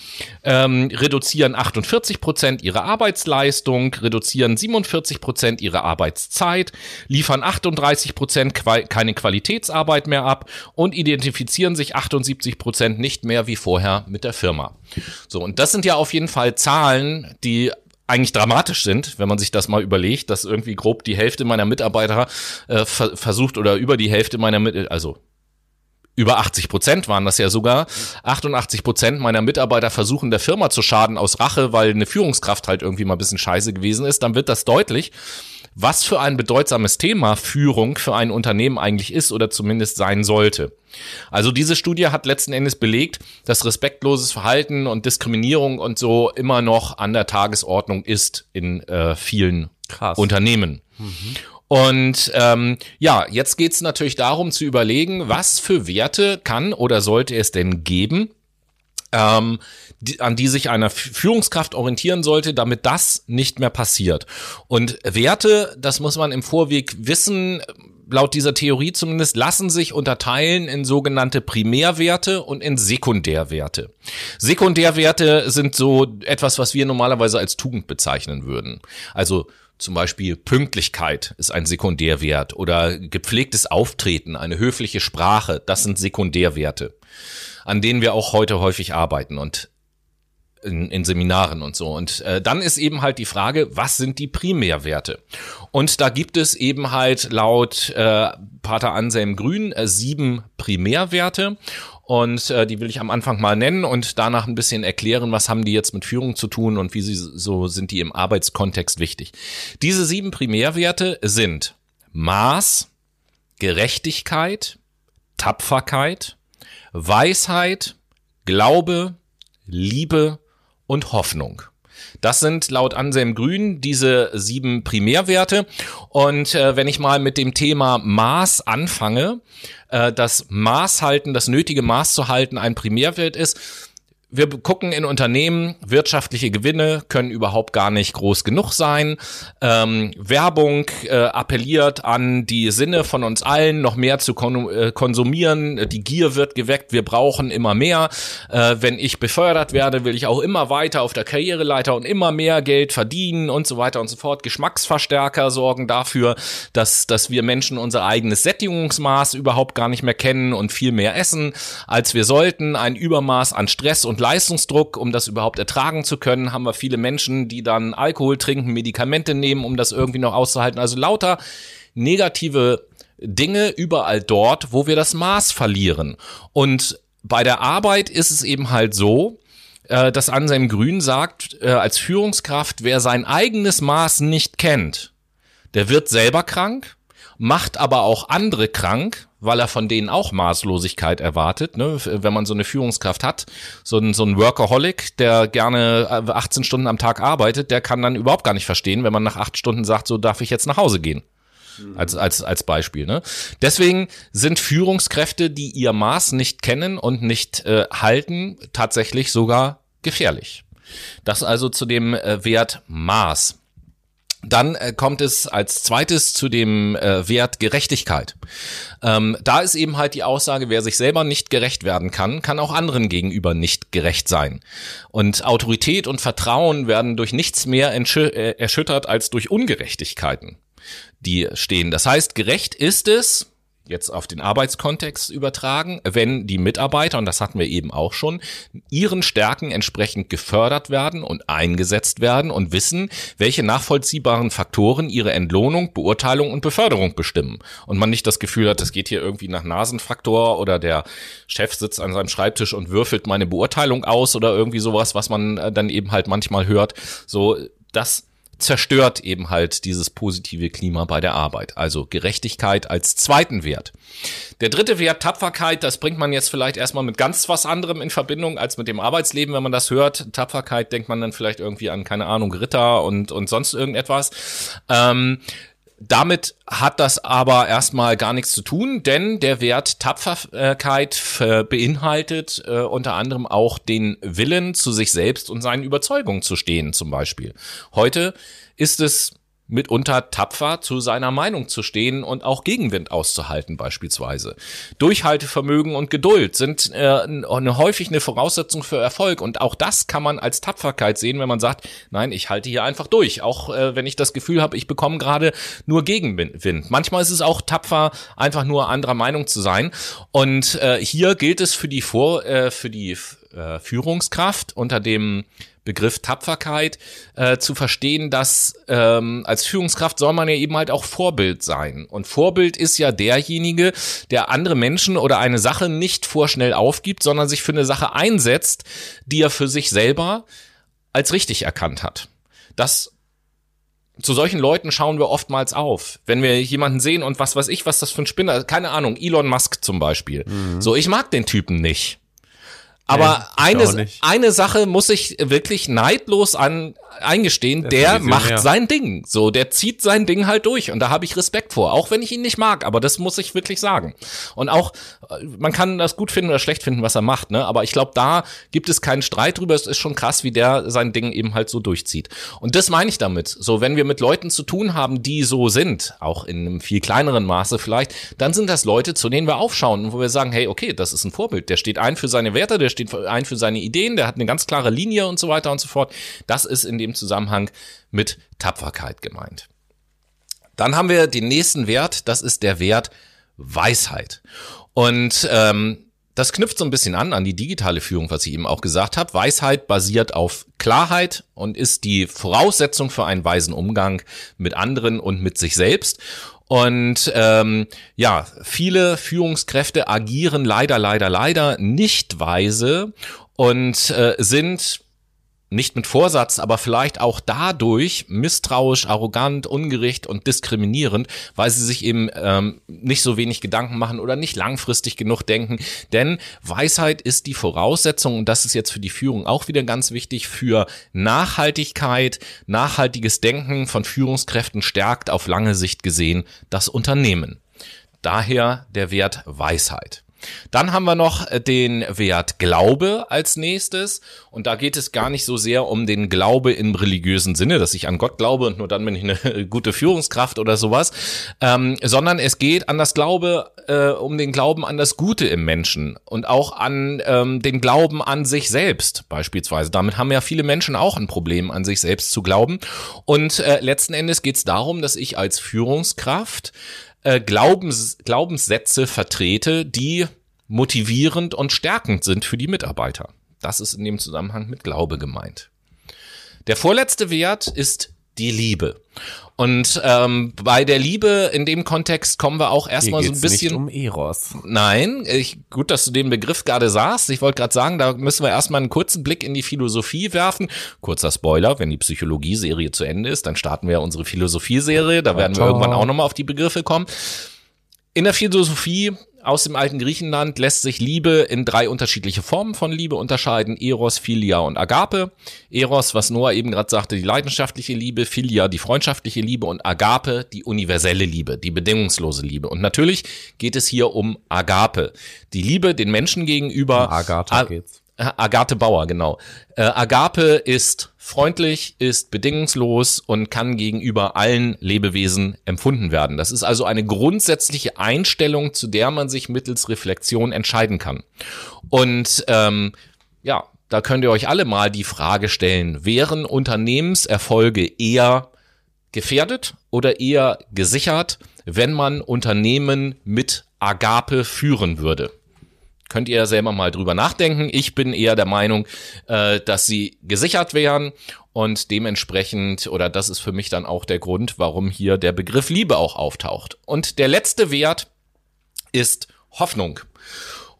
ähm, reduzieren 48 Prozent ihre Arbeitsleistung, reduzieren 47 Prozent ihre Arbeitszeit, liefern 38 Prozent keine Qualitätsarbeit mehr ab und identifizieren sich 78 Prozent nicht mehr wie vorher mit der Firma. So, und das sind ja auf jeden Fall Zahlen, die eigentlich dramatisch sind, wenn man sich das mal überlegt, dass irgendwie grob die Hälfte meiner Mitarbeiter äh, ver versucht oder über die Hälfte meiner Mitarbeiter, also über 80 Prozent waren das ja sogar. 88 Prozent meiner Mitarbeiter versuchen der Firma zu schaden aus Rache, weil eine Führungskraft halt irgendwie mal ein bisschen scheiße gewesen ist. Dann wird das deutlich, was für ein bedeutsames Thema Führung für ein Unternehmen eigentlich ist oder zumindest sein sollte. Also diese Studie hat letzten Endes belegt, dass respektloses Verhalten und Diskriminierung und so immer noch an der Tagesordnung ist in äh, vielen Krass. Unternehmen. Mhm. Und ähm, ja, jetzt geht's natürlich darum zu überlegen, was für Werte kann oder sollte es denn geben, ähm, die, an die sich eine Führungskraft orientieren sollte, damit das nicht mehr passiert. Und Werte, das muss man im Vorweg wissen, laut dieser Theorie zumindest, lassen sich unterteilen in sogenannte Primärwerte und in Sekundärwerte. Sekundärwerte sind so etwas, was wir normalerweise als Tugend bezeichnen würden. Also zum Beispiel Pünktlichkeit ist ein Sekundärwert oder gepflegtes Auftreten, eine höfliche Sprache, das sind Sekundärwerte an denen wir auch heute häufig arbeiten und in, in Seminaren und so. Und äh, dann ist eben halt die Frage, was sind die Primärwerte? Und da gibt es eben halt laut äh, Pater Anselm Grün äh, sieben Primärwerte. Und äh, die will ich am Anfang mal nennen und danach ein bisschen erklären, was haben die jetzt mit Führung zu tun und wie sie so sind die im Arbeitskontext wichtig. Diese sieben Primärwerte sind Maß, Gerechtigkeit, Tapferkeit, Weisheit, Glaube, Liebe und Hoffnung. Das sind laut Anselm Grün diese sieben Primärwerte. Und äh, wenn ich mal mit dem Thema Maß anfange, äh, das Maß halten, das nötige Maß zu halten ein Primärwert ist, wir gucken in Unternehmen, wirtschaftliche Gewinne können überhaupt gar nicht groß genug sein. Ähm, Werbung äh, appelliert an die Sinne von uns allen, noch mehr zu kon äh, konsumieren. Die Gier wird geweckt, wir brauchen immer mehr. Äh, wenn ich befördert werde, will ich auch immer weiter auf der Karriereleiter und immer mehr Geld verdienen und so weiter und so fort. Geschmacksverstärker sorgen dafür, dass, dass wir Menschen unser eigenes Sättigungsmaß überhaupt gar nicht mehr kennen und viel mehr essen, als wir sollten. Ein Übermaß an Stress und Leistungsdruck, um das überhaupt ertragen zu können, haben wir viele Menschen, die dann Alkohol trinken, Medikamente nehmen, um das irgendwie noch auszuhalten. Also lauter negative Dinge überall dort, wo wir das Maß verlieren. Und bei der Arbeit ist es eben halt so, äh, dass Anselm Grün sagt, äh, als Führungskraft, wer sein eigenes Maß nicht kennt, der wird selber krank, macht aber auch andere krank, weil er von denen auch Maßlosigkeit erwartet. Ne? Wenn man so eine Führungskraft hat, so ein, so ein Workaholic, der gerne 18 äh, Stunden am Tag arbeitet, der kann dann überhaupt gar nicht verstehen, wenn man nach acht Stunden sagt, so darf ich jetzt nach Hause gehen. Als, als, als Beispiel. Ne? Deswegen sind Führungskräfte, die ihr Maß nicht kennen und nicht äh, halten, tatsächlich sogar gefährlich. Das also zu dem äh, Wert Maß. Dann äh, kommt es als zweites zu dem äh, Wert Gerechtigkeit. Ähm, da ist eben halt die Aussage, wer sich selber nicht gerecht werden kann, kann auch anderen gegenüber nicht gerecht sein. Und Autorität und Vertrauen werden durch nichts mehr äh, erschüttert als durch Ungerechtigkeiten, die stehen. Das heißt, gerecht ist es, jetzt auf den Arbeitskontext übertragen, wenn die Mitarbeiter, und das hatten wir eben auch schon, ihren Stärken entsprechend gefördert werden und eingesetzt werden und wissen, welche nachvollziehbaren Faktoren ihre Entlohnung, Beurteilung und Beförderung bestimmen. Und man nicht das Gefühl hat, es geht hier irgendwie nach Nasenfaktor oder der Chef sitzt an seinem Schreibtisch und würfelt meine Beurteilung aus oder irgendwie sowas, was man äh, dann eben halt manchmal hört. So, das zerstört eben halt dieses positive Klima bei der Arbeit. Also Gerechtigkeit als zweiten Wert. Der dritte Wert, Tapferkeit, das bringt man jetzt vielleicht erstmal mit ganz was anderem in Verbindung als mit dem Arbeitsleben, wenn man das hört. Tapferkeit denkt man dann vielleicht irgendwie an, keine Ahnung, Ritter und, und sonst irgendetwas. Ähm, damit hat das aber erstmal gar nichts zu tun, denn der Wert Tapferkeit beinhaltet äh, unter anderem auch den Willen, zu sich selbst und seinen Überzeugungen zu stehen, zum Beispiel. Heute ist es mitunter tapfer zu seiner Meinung zu stehen und auch Gegenwind auszuhalten beispielsweise. Durchhaltevermögen und Geduld sind äh, eine, häufig eine Voraussetzung für Erfolg und auch das kann man als Tapferkeit sehen, wenn man sagt, nein, ich halte hier einfach durch, auch äh, wenn ich das Gefühl habe, ich bekomme gerade nur Gegenwind. Manchmal ist es auch tapfer, einfach nur anderer Meinung zu sein und äh, hier gilt es für die Vor äh, für die äh, Führungskraft unter dem Begriff Tapferkeit äh, zu verstehen, dass ähm, als Führungskraft soll man ja eben halt auch Vorbild sein. Und Vorbild ist ja derjenige, der andere Menschen oder eine Sache nicht vorschnell aufgibt, sondern sich für eine Sache einsetzt, die er für sich selber als richtig erkannt hat. Das zu solchen Leuten schauen wir oftmals auf. Wenn wir jemanden sehen und was weiß ich, was das für ein Spinner, keine Ahnung, Elon Musk zum Beispiel. Mhm. So, ich mag den Typen nicht. Aber nee, eine, eine Sache muss ich wirklich neidlos an, eingestehen, der, der macht sein Ding. So, der zieht sein Ding halt durch und da habe ich Respekt vor, auch wenn ich ihn nicht mag, aber das muss ich wirklich sagen. Und auch, äh, man kann das gut finden oder schlecht finden, was er macht, ne? Aber ich glaube, da gibt es keinen Streit drüber. Es ist schon krass, wie der sein Ding eben halt so durchzieht. Und das meine ich damit. So, wenn wir mit Leuten zu tun haben, die so sind, auch in einem viel kleineren Maße vielleicht, dann sind das Leute, zu denen wir aufschauen und wo wir sagen, hey, okay, das ist ein Vorbild. Der steht ein für seine Werte, der steht ein für seine Ideen, der hat eine ganz klare Linie und so weiter und so fort. Das ist in dem Zusammenhang mit Tapferkeit gemeint. Dann haben wir den nächsten Wert, das ist der Wert Weisheit. Und ähm, das knüpft so ein bisschen an an die digitale Führung, was ich eben auch gesagt habe. Weisheit basiert auf Klarheit und ist die Voraussetzung für einen weisen Umgang mit anderen und mit sich selbst. Und ähm, ja, viele Führungskräfte agieren leider, leider, leider nicht weise und äh, sind nicht mit Vorsatz, aber vielleicht auch dadurch misstrauisch, arrogant, ungerecht und diskriminierend, weil sie sich eben ähm, nicht so wenig Gedanken machen oder nicht langfristig genug denken. Denn Weisheit ist die Voraussetzung, und das ist jetzt für die Führung auch wieder ganz wichtig, für Nachhaltigkeit, nachhaltiges Denken von Führungskräften stärkt auf lange Sicht gesehen das Unternehmen. Daher der Wert Weisheit. Dann haben wir noch äh, den Wert Glaube als nächstes. Und da geht es gar nicht so sehr um den Glaube im religiösen Sinne, dass ich an Gott glaube und nur dann bin ich eine gute Führungskraft oder sowas, ähm, sondern es geht an das Glaube, äh, um den Glauben an das Gute im Menschen und auch an ähm, den Glauben an sich selbst beispielsweise. Damit haben ja viele Menschen auch ein Problem, an sich selbst zu glauben. Und äh, letzten Endes geht es darum, dass ich als Führungskraft äh, Glaubens, Glaubenssätze vertrete, die motivierend und stärkend sind für die Mitarbeiter. Das ist in dem Zusammenhang mit Glaube gemeint. Der vorletzte Wert ist die Liebe. Und ähm, bei der Liebe in dem Kontext kommen wir auch erstmal so ein bisschen. Nicht um Eros. Nein, ich, gut, dass du den Begriff gerade sagst. Ich wollte gerade sagen, da müssen wir erstmal einen kurzen Blick in die Philosophie werfen. Kurzer Spoiler, wenn die Psychologie-Serie zu Ende ist, dann starten wir unsere Philosophie-Serie. Da werden wir irgendwann auch nochmal auf die Begriffe kommen. In der Philosophie aus dem alten Griechenland lässt sich Liebe in drei unterschiedliche Formen von Liebe unterscheiden. Eros, Philia und Agape. Eros, was Noah eben gerade sagte, die leidenschaftliche Liebe, Philia, die freundschaftliche Liebe und Agape, die universelle Liebe, die bedingungslose Liebe. Und natürlich geht es hier um Agape, die Liebe den Menschen gegenüber. Um Agatha geht's. Agathe Bauer, genau. Äh, Agape ist freundlich, ist bedingungslos und kann gegenüber allen Lebewesen empfunden werden. Das ist also eine grundsätzliche Einstellung, zu der man sich mittels Reflexion entscheiden kann. Und ähm, ja, da könnt ihr euch alle mal die Frage stellen, wären Unternehmenserfolge eher gefährdet oder eher gesichert, wenn man Unternehmen mit Agape führen würde? Könnt ihr ja selber mal drüber nachdenken. Ich bin eher der Meinung, äh, dass sie gesichert wären und dementsprechend, oder das ist für mich dann auch der Grund, warum hier der Begriff Liebe auch auftaucht. Und der letzte Wert ist Hoffnung.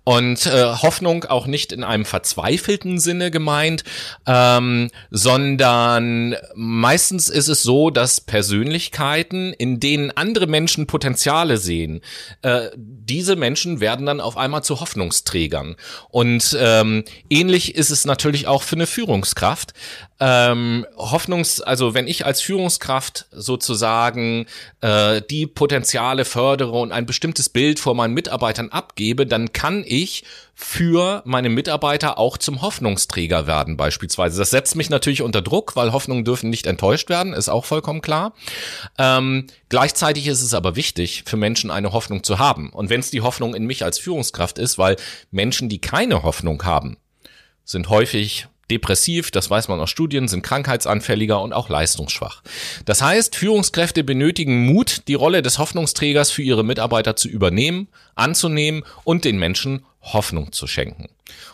Und äh, Hoffnung auch nicht in einem verzweifelten Sinne gemeint, ähm, sondern meistens ist es so, dass Persönlichkeiten, in denen andere Menschen Potenziale sehen, äh, diese Menschen werden dann auf einmal zu Hoffnungsträgern. Und ähm, ähnlich ist es natürlich auch für eine Führungskraft ähm, Hoffnungs, also wenn ich als Führungskraft sozusagen äh, die Potenziale fördere und ein bestimmtes Bild vor meinen Mitarbeitern abgebe, dann kann ich für meine Mitarbeiter auch zum Hoffnungsträger werden beispielsweise. Das setzt mich natürlich unter Druck, weil Hoffnungen dürfen nicht enttäuscht werden, ist auch vollkommen klar. Ähm, gleichzeitig ist es aber wichtig, für Menschen eine Hoffnung zu haben. Und wenn es die Hoffnung in mich als Führungskraft ist, weil Menschen, die keine Hoffnung haben, sind häufig depressiv, das weiß man aus Studien, sind krankheitsanfälliger und auch leistungsschwach. Das heißt, Führungskräfte benötigen Mut, die Rolle des Hoffnungsträgers für ihre Mitarbeiter zu übernehmen, anzunehmen und den Menschen Hoffnung zu schenken.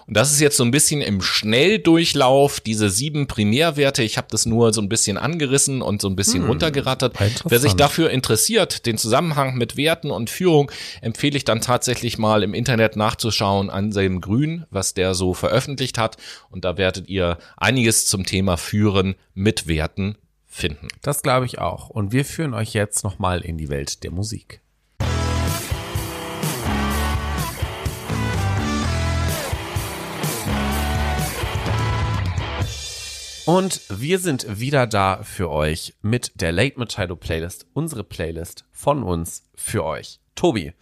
Und das ist jetzt so ein bisschen im Schnelldurchlauf, diese sieben Primärwerte. Ich habe das nur so ein bisschen angerissen und so ein bisschen hm, runtergerattert. Wer sich dafür interessiert, den Zusammenhang mit Werten und Führung, empfehle ich dann tatsächlich mal im Internet nachzuschauen an Selm Grün, was der so veröffentlicht hat. Und da werdet ihr einiges zum Thema Führen mit Werten finden. Das glaube ich auch. Und wir führen euch jetzt nochmal in die Welt der Musik. Und wir sind wieder da für euch mit der Late Machado Playlist, unsere Playlist von uns für euch. Tobi,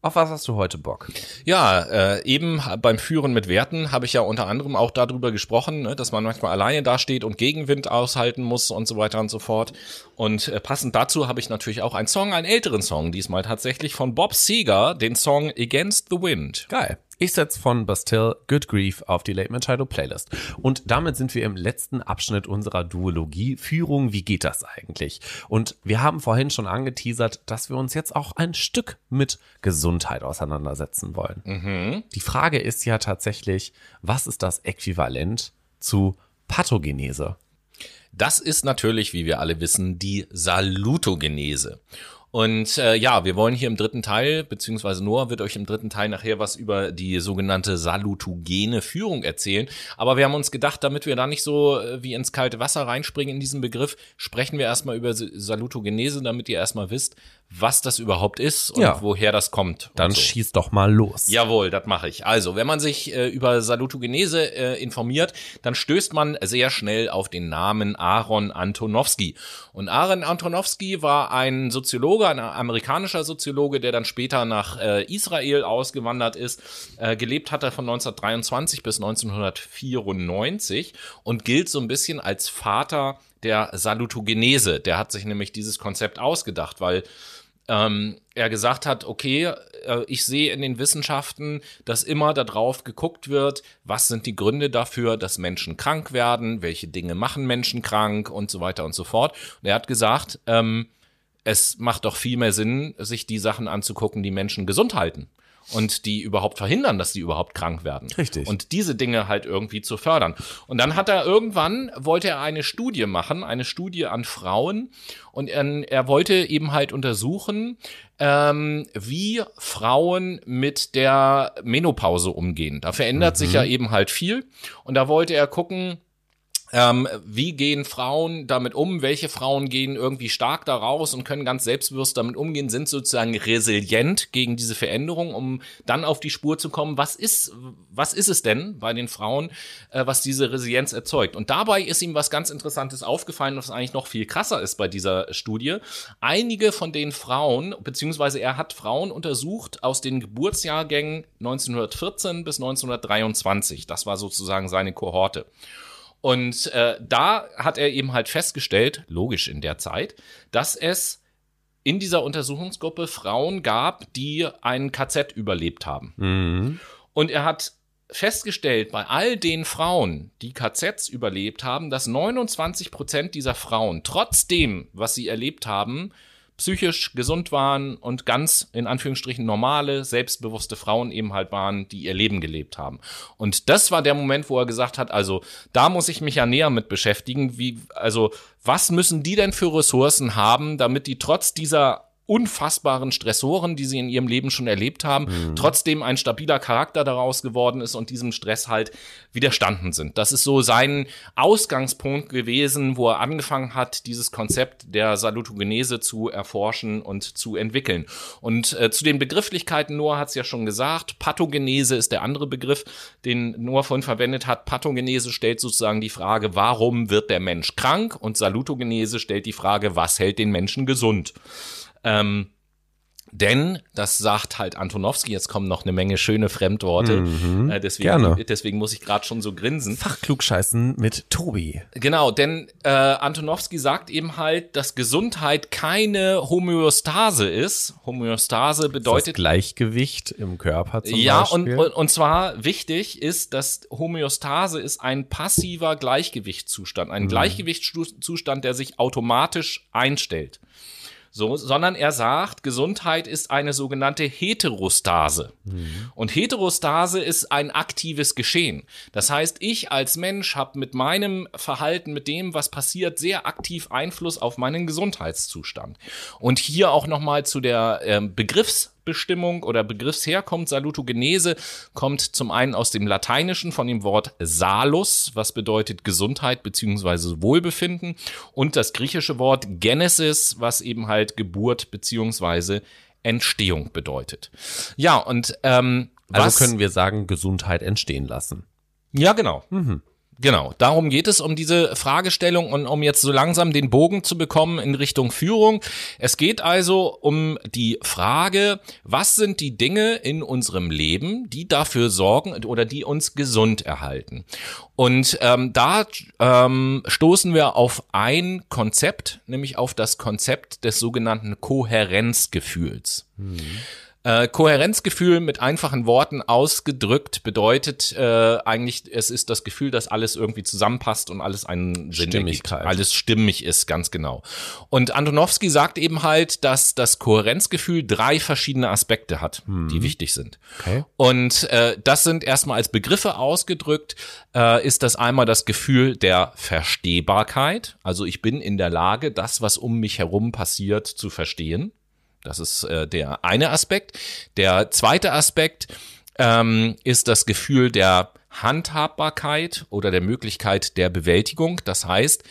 auf was hast du heute Bock? Ja, äh, eben beim Führen mit Werten habe ich ja unter anderem auch darüber gesprochen, ne, dass man manchmal alleine dasteht und Gegenwind aushalten muss und so weiter und so fort. Und äh, passend dazu habe ich natürlich auch einen Song, einen älteren Song, diesmal tatsächlich von Bob Seger, den Song Against the Wind. Geil. Ich setze von Bastille Good Grief auf die Late Machado Playlist. Und damit sind wir im letzten Abschnitt unserer Duologie Führung. Wie geht das eigentlich? Und wir haben vorhin schon angeteasert, dass wir uns jetzt auch ein Stück mit Gesundheit auseinandersetzen wollen. Mhm. Die Frage ist ja tatsächlich, was ist das Äquivalent zu Pathogenese? Das ist natürlich, wie wir alle wissen, die Salutogenese. Und äh, ja, wir wollen hier im dritten Teil, beziehungsweise Noah wird euch im dritten Teil nachher was über die sogenannte salutogene Führung erzählen. Aber wir haben uns gedacht, damit wir da nicht so äh, wie ins kalte Wasser reinspringen in diesen Begriff, sprechen wir erstmal über Salutogenese, damit ihr erstmal wisst, was das überhaupt ist und ja. woher das kommt. Dann so. schieß doch mal los. Jawohl, das mache ich. Also, wenn man sich äh, über Salutogenese äh, informiert, dann stößt man sehr schnell auf den Namen Aaron Antonowski. Und Aaron Antonowski war ein Soziologe, ein amerikanischer Soziologe, der dann später nach äh, Israel ausgewandert ist. Äh, gelebt hat er von 1923 bis 1994 und gilt so ein bisschen als Vater der Salutogenese. Der hat sich nämlich dieses Konzept ausgedacht, weil ähm, er gesagt hat, okay, äh, ich sehe in den Wissenschaften, dass immer darauf geguckt wird, was sind die Gründe dafür, dass Menschen krank werden, welche Dinge machen Menschen krank und so weiter und so fort. Und er hat gesagt, ähm, es macht doch viel mehr Sinn, sich die Sachen anzugucken, die Menschen gesund halten. Und die überhaupt verhindern, dass die überhaupt krank werden. Richtig. Und diese Dinge halt irgendwie zu fördern. Und dann hat er irgendwann, wollte er eine Studie machen, eine Studie an Frauen und er, er wollte eben halt untersuchen, ähm, wie Frauen mit der Menopause umgehen. Da verändert sich ja eben halt viel und da wollte er gucken, ähm, wie gehen Frauen damit um? Welche Frauen gehen irgendwie stark da raus und können ganz selbstbewusst damit umgehen, sind sozusagen resilient gegen diese Veränderung, um dann auf die Spur zu kommen. Was ist, was ist es denn bei den Frauen, äh, was diese Resilienz erzeugt? Und dabei ist ihm was ganz Interessantes aufgefallen, was eigentlich noch viel krasser ist bei dieser Studie. Einige von den Frauen, beziehungsweise er hat Frauen untersucht aus den Geburtsjahrgängen 1914 bis 1923. Das war sozusagen seine Kohorte. Und äh, da hat er eben halt festgestellt, logisch in der Zeit, dass es in dieser Untersuchungsgruppe Frauen gab, die ein KZ überlebt haben. Und er hat festgestellt, bei all den Frauen, die KZs überlebt haben, dass 29 Prozent dieser Frauen, trotzdem, was sie erlebt haben, psychisch gesund waren und ganz in Anführungsstrichen normale, selbstbewusste Frauen eben halt waren, die ihr Leben gelebt haben. Und das war der Moment, wo er gesagt hat, also da muss ich mich ja näher mit beschäftigen, wie, also was müssen die denn für Ressourcen haben, damit die trotz dieser unfassbaren Stressoren, die sie in ihrem Leben schon erlebt haben, Mhm. trotzdem ein stabiler Charakter daraus geworden ist und diesem Stress halt widerstanden sind. Das ist so sein Ausgangspunkt gewesen, wo er angefangen hat, dieses Konzept der Salutogenese zu erforschen und zu entwickeln. Und äh, zu den Begrifflichkeiten, Noah hat es ja schon gesagt, Pathogenese ist der andere Begriff, den Noah vorhin verwendet hat. Pathogenese stellt sozusagen die Frage, warum wird der Mensch krank? Und Salutogenese stellt die Frage, was hält den Menschen gesund? Ähm, denn, das sagt halt Antonowski, jetzt kommen noch eine Menge schöne Fremdworte, äh, deswegen, Mhm. gerne. deswegen muss ich gerade schon so grinsen. Fachklugscheißen mit Tobi. Genau, denn äh, Antonowski sagt eben halt, dass Gesundheit keine Homöostase ist. Homöostase Das bedeutet Gleichgewicht im Körper zum ja, und, Beispiel. und, und zwar wichtig ist, dass Homöostase ist ein passiver Gleichgewichtszustand, Mhm. ein Gleichgewichtszustand, der sich automatisch einstellt. So, sondern er sagt, Gesundheit ist eine sogenannte Heterostase. Und Heterostase ist ein aktives Geschehen. Das heißt, ich als Mensch habe mit meinem Verhalten, mit dem, was passiert, sehr aktiv Einfluss auf meinen Gesundheitszustand. Und hier auch nochmal zu der ähm, Begriffsbestimmung oder Begriffsherkunft. Salutogenese kommt zum einen aus dem Lateinischen von dem Wort salus, was bedeutet Gesundheit beziehungsweise Wohlbefinden und das griechische Wort Genesis, was eben halt Geburt beziehungsweise Entstehung bedeutet. Ja, und ähm, also was, können wir sagen, Gesundheit entstehen lassen. ja, genau. Genau, darum geht es um diese Fragestellung und um jetzt so langsam den Bogen zu bekommen in Richtung Führung. Es geht also um die Frage, was sind die Dinge in unserem Leben, die dafür sorgen oder die uns gesund erhalten. Und ähm, da ähm, stoßen wir auf ein Konzept, nämlich auf das Konzept des sogenannten Kohärenzgefühls. Äh, Kohärenzgefühl mit einfachen Worten ausgedrückt bedeutet äh, eigentlich, es ist das Gefühl, dass alles irgendwie zusammenpasst und alles einen Sinn Stimmigkeit. ergibt. Alles stimmig ist, ganz genau. Und Antonowski sagt eben halt, dass das Kohärenzgefühl drei verschiedene Aspekte hat, die wichtig sind. Okay. Und äh, das sind erstmal als Begriffe ausgedrückt, äh, ist das einmal das Gefühl der Verstehbarkeit. Also ich bin in der Lage, das, was um mich herum passiert, zu verstehen. Das ist äh, der eine Aspekt. Der zweite Aspekt ähm, ist das Gefühl der Handhabbarkeit oder der Möglichkeit der Bewältigung. Das heißt,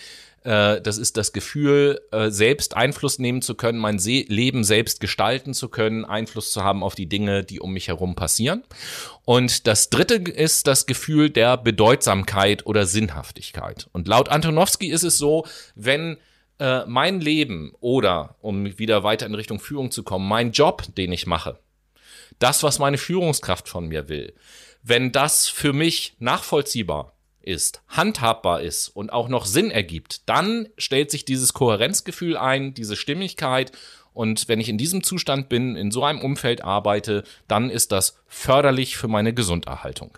äh, das ist das Gefühl, äh, selbst Einfluss nehmen zu können, mein Se Leben selbst gestalten zu können, Einfluss zu haben auf die Dinge, die um mich herum passieren. Und das dritte ist das Gefühl der Bedeutsamkeit oder Sinnhaftigkeit. Und laut Antonowski ist es so, wenn äh, mein Leben oder, um wieder weiter in Richtung Führung zu kommen, mein Job, den ich mache, das, was meine Führungskraft von mir will, wenn das für mich nachvollziehbar ist, handhabbar ist und auch noch Sinn ergibt, dann stellt sich dieses Kohärenzgefühl ein, diese Stimmigkeit. Und wenn ich in diesem Zustand bin, in so einem Umfeld arbeite, dann ist das förderlich für meine Gesunderhaltung.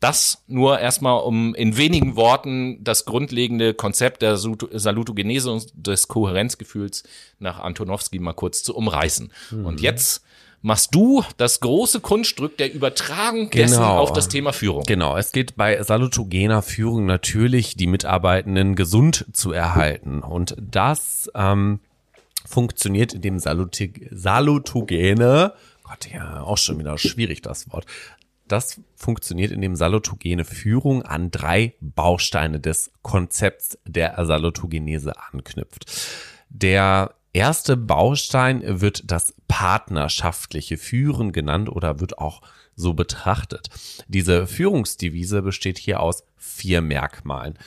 Das nur erstmal, um in wenigen Worten das grundlegende Konzept der Salutogenese und des Kohärenzgefühls nach Antonowski mal kurz zu umreißen. Und jetzt machst du das große Kunststück der Übertragung dessen Genau. auf das Thema Führung. Genau, es geht bei salutogener Führung natürlich, die Mitarbeitenden gesund zu erhalten. Und das ähm, funktioniert, indem Salutig salutogene, Gott, ja, auch schon wieder schwierig das Wort. Das funktioniert, indem salutogene Führung an drei Bausteine des Konzepts der Salutogenese anknüpft. Der erste Baustein wird das partnerschaftliche Führen genannt oder wird auch so betrachtet. Diese Führungsdevise besteht hier aus vier Merkmalen.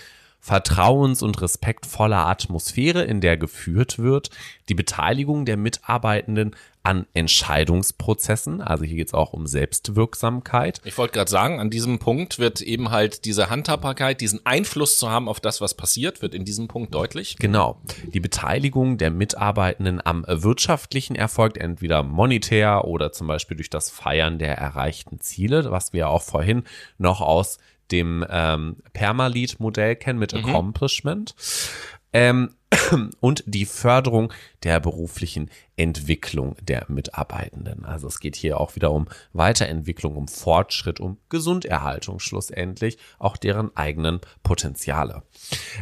Vertrauens- und respektvoller Atmosphäre, in der geführt wird, die Beteiligung der Mitarbeitenden an Entscheidungsprozessen, also hier geht es auch um Selbstwirksamkeit, Ich wollte gerade sagen, an diesem Punkt wird eben halt diese Handhabbarkeit, diesen Einfluss zu haben auf das, was passiert, wird in diesem Punkt deutlich. Genau. Die Beteiligung der Mitarbeitenden am wirtschaftlichen Erfolg, entweder monetär oder zum Beispiel durch das Feiern der erreichten Ziele, was wir auch vorhin noch aus dem ähm, Permalit-Modell kennen mit Accomplishment. Ähm, und die Förderung der beruflichen Entwicklung der Mitarbeitenden. Also es geht hier auch wieder um Weiterentwicklung, um Fortschritt, um Gesunderhaltung schlussendlich, auch deren eigenen Potenziale.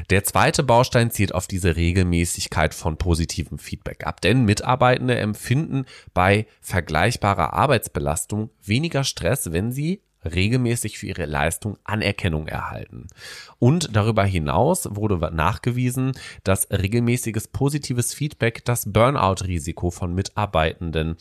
Der zweite Baustein zielt auf diese Regelmäßigkeit von positivem Feedback ab, denn Mitarbeitende empfinden bei vergleichbarer Arbeitsbelastung weniger Stress, wenn sie regelmäßig für ihre Leistung Anerkennung erhalten. Und darüber hinaus wurde nachgewiesen, dass regelmäßiges positives Feedback das Burnout-Risiko von Mitarbeitenden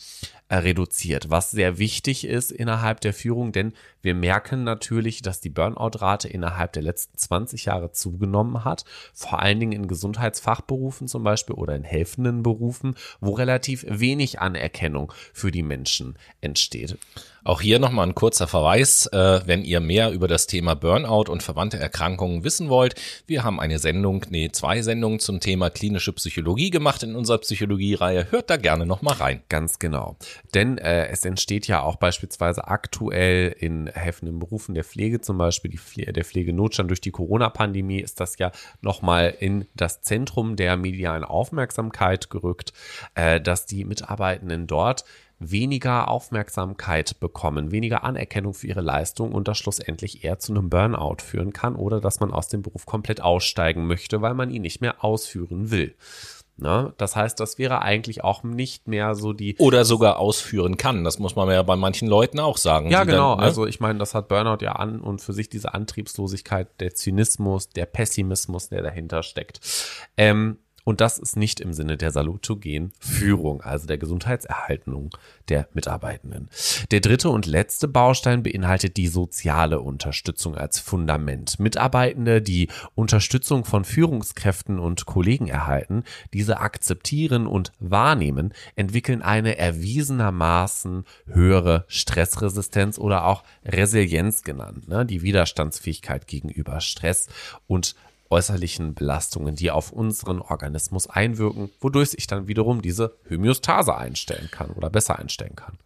äh, reduziert, was sehr wichtig ist innerhalb der Führung, denn wir merken natürlich, dass die Burnout-Rate innerhalb der letzten 20 Jahre zugenommen hat, vor allen Dingen in Gesundheitsfachberufen zum Beispiel oder in helfenden Berufen, wo relativ wenig Anerkennung für die Menschen entsteht. Auch hier nochmal ein kurzer Verweis, äh, wenn ihr mehr über das Thema Burnout und verwandte Erkrankungen wissen wollt. Wir haben eine Sendung, nee, zwei Sendungen zum Thema klinische Psychologie gemacht in unserer Psychologie-Reihe. Hört da gerne nochmal rein. Ganz genau. Denn äh, es entsteht ja auch beispielsweise aktuell in helfenden Berufen der Pflege, zum Beispiel Pfle der Pflegenotstand durch die Corona-Pandemie, ist das ja nochmal in das Zentrum der medialen Aufmerksamkeit gerückt, äh, dass die Mitarbeitenden dort weniger Aufmerksamkeit bekommen, weniger Anerkennung für ihre Leistung und das schlussendlich eher zu einem Burnout führen kann oder dass man aus dem Beruf komplett aussteigen möchte, weil man ihn nicht mehr ausführen will. Ne? Das heißt, das wäre eigentlich auch nicht mehr so die Oder sogar ausführen kann. Das muss man ja bei manchen Leuten auch sagen. Ja, genau. Dann, ne? Also ich meine, das hat Burnout ja an und für sich diese Antriebslosigkeit, der Zynismus, der Pessimismus, der dahinter steckt. Ähm, und das ist nicht im Sinne der salutogenen Führung, also der Gesundheitserhaltung der Mitarbeitenden. Der dritte und letzte Baustein beinhaltet die soziale Unterstützung als Fundament. Mitarbeitende, die Unterstützung von Führungskräften und Kollegen erhalten, diese akzeptieren und wahrnehmen, entwickeln eine erwiesenermaßen höhere Stressresistenz oder auch Resilienz genannt, ne? die Widerstandsfähigkeit gegenüber Stress und äußerlichen Belastungen, die auf unseren Organismus einwirken, wodurch sich dann wiederum diese Homöostase einstellen kann oder besser einstellen kann.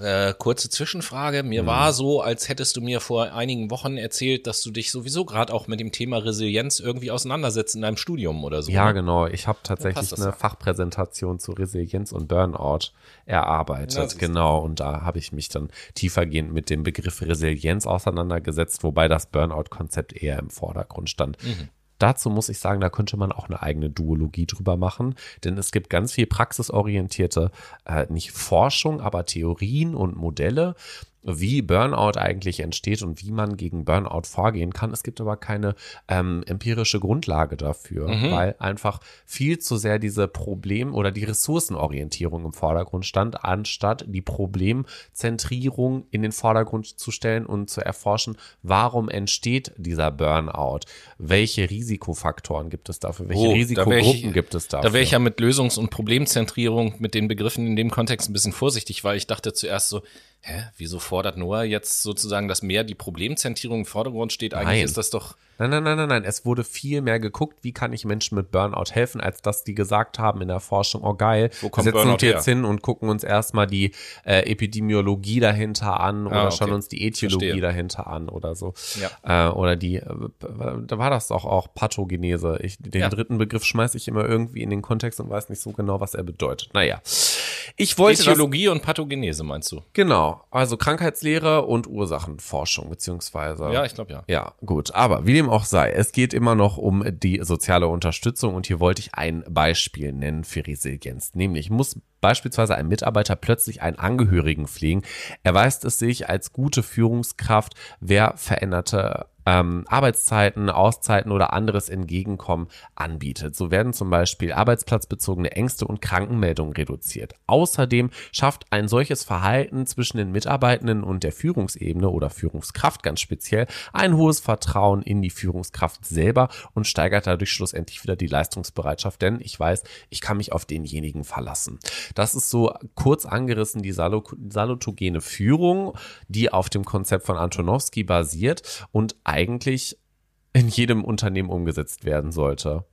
Äh, kurze Zwischenfrage. Mhm. Mir war so, als hättest du mir vor einigen Wochen erzählt, dass du dich sowieso gerade auch mit dem Thema Resilienz irgendwie auseinandersetzt in deinem Studium oder so. Ja, ne? genau. Ich habe tatsächlich das eine ja. Fachpräsentation zu Resilienz und Burnout erarbeitet. Genau. Und da habe ich mich dann tiefergehend mit dem Begriff Resilienz auseinandergesetzt, wobei das Burnout-Konzept eher im Vordergrund stand. Mhm. Dazu muss ich sagen, da könnte man auch eine eigene Duologie drüber machen, denn es gibt ganz viel praxisorientierte, äh, nicht Forschung, aber Theorien und Modelle, wie Burnout eigentlich entsteht und wie man gegen Burnout vorgehen kann. Es gibt aber keine ähm, empirische Grundlage dafür, weil einfach viel zu sehr diese Problem- oder die Ressourcenorientierung im Vordergrund stand, anstatt die Problemzentrierung in den Vordergrund zu stellen und zu erforschen, warum entsteht dieser Burnout? Welche Risikofaktoren gibt es dafür? Welche Oh, Risikogruppen ich- gibt es dafür? Da wäre ich ja mit Lösungs- und Problemzentrierung mit den Begriffen in dem Kontext ein bisschen vorsichtig, weil ich dachte zuerst so, hä, wieso fordert Noah jetzt sozusagen, dass mehr die Problemzentrierung im Vordergrund steht? Eigentlich Nein. ist das doch, Nein, nein, nein, nein, nein. Es wurde viel mehr geguckt, wie kann ich Menschen mit Burnout helfen, als dass die gesagt haben in der Forschung, oh geil, Wo wir kommt setzen Burnout uns jetzt her? hin und gucken uns erstmal die äh, Epidemiologie dahinter an oder Ah, okay. schauen uns die Etiologie Verstehe. dahinter an oder so. Ja. Äh, oder die, äh, da war das doch auch Pathogenese. Ich, den Ja. dritten Begriff schmeiße ich immer irgendwie in den Kontext und weiß nicht so genau, was er bedeutet. Naja. Ich wollte das, Etiologie und Pathogenese meinst du? genau, also Krankheitslehre und Ursachenforschung beziehungsweise. Ja, ich glaube ja. Ja, gut. Aber wie dem auch sei, es geht immer noch um die soziale Unterstützung und hier wollte ich ein Beispiel nennen für Resilienz. Nämlich muss beispielsweise ein Mitarbeiter plötzlich einen Angehörigen pflegen, erweist es sich als gute Führungskraft, wer veränderte ähm, Arbeitszeiten, Auszeiten oder anderes Entgegenkommen anbietet. So werden zum Beispiel arbeitsplatzbezogene Ängste und Krankenmeldungen reduziert. Außerdem schafft ein solches Verhalten zwischen den Mitarbeitenden und der Führungsebene oder Führungskraft ganz speziell ein hohes Vertrauen in die Führungskraft selber und steigert dadurch schlussendlich wieder die Leistungsbereitschaft, denn ich weiß, ich kann mich auf denjenigen verlassen. Das ist so kurz angerissen die salutogene Führung, die auf dem Konzept von Antonowski basiert und eigentlich in jedem Unternehmen umgesetzt werden sollte.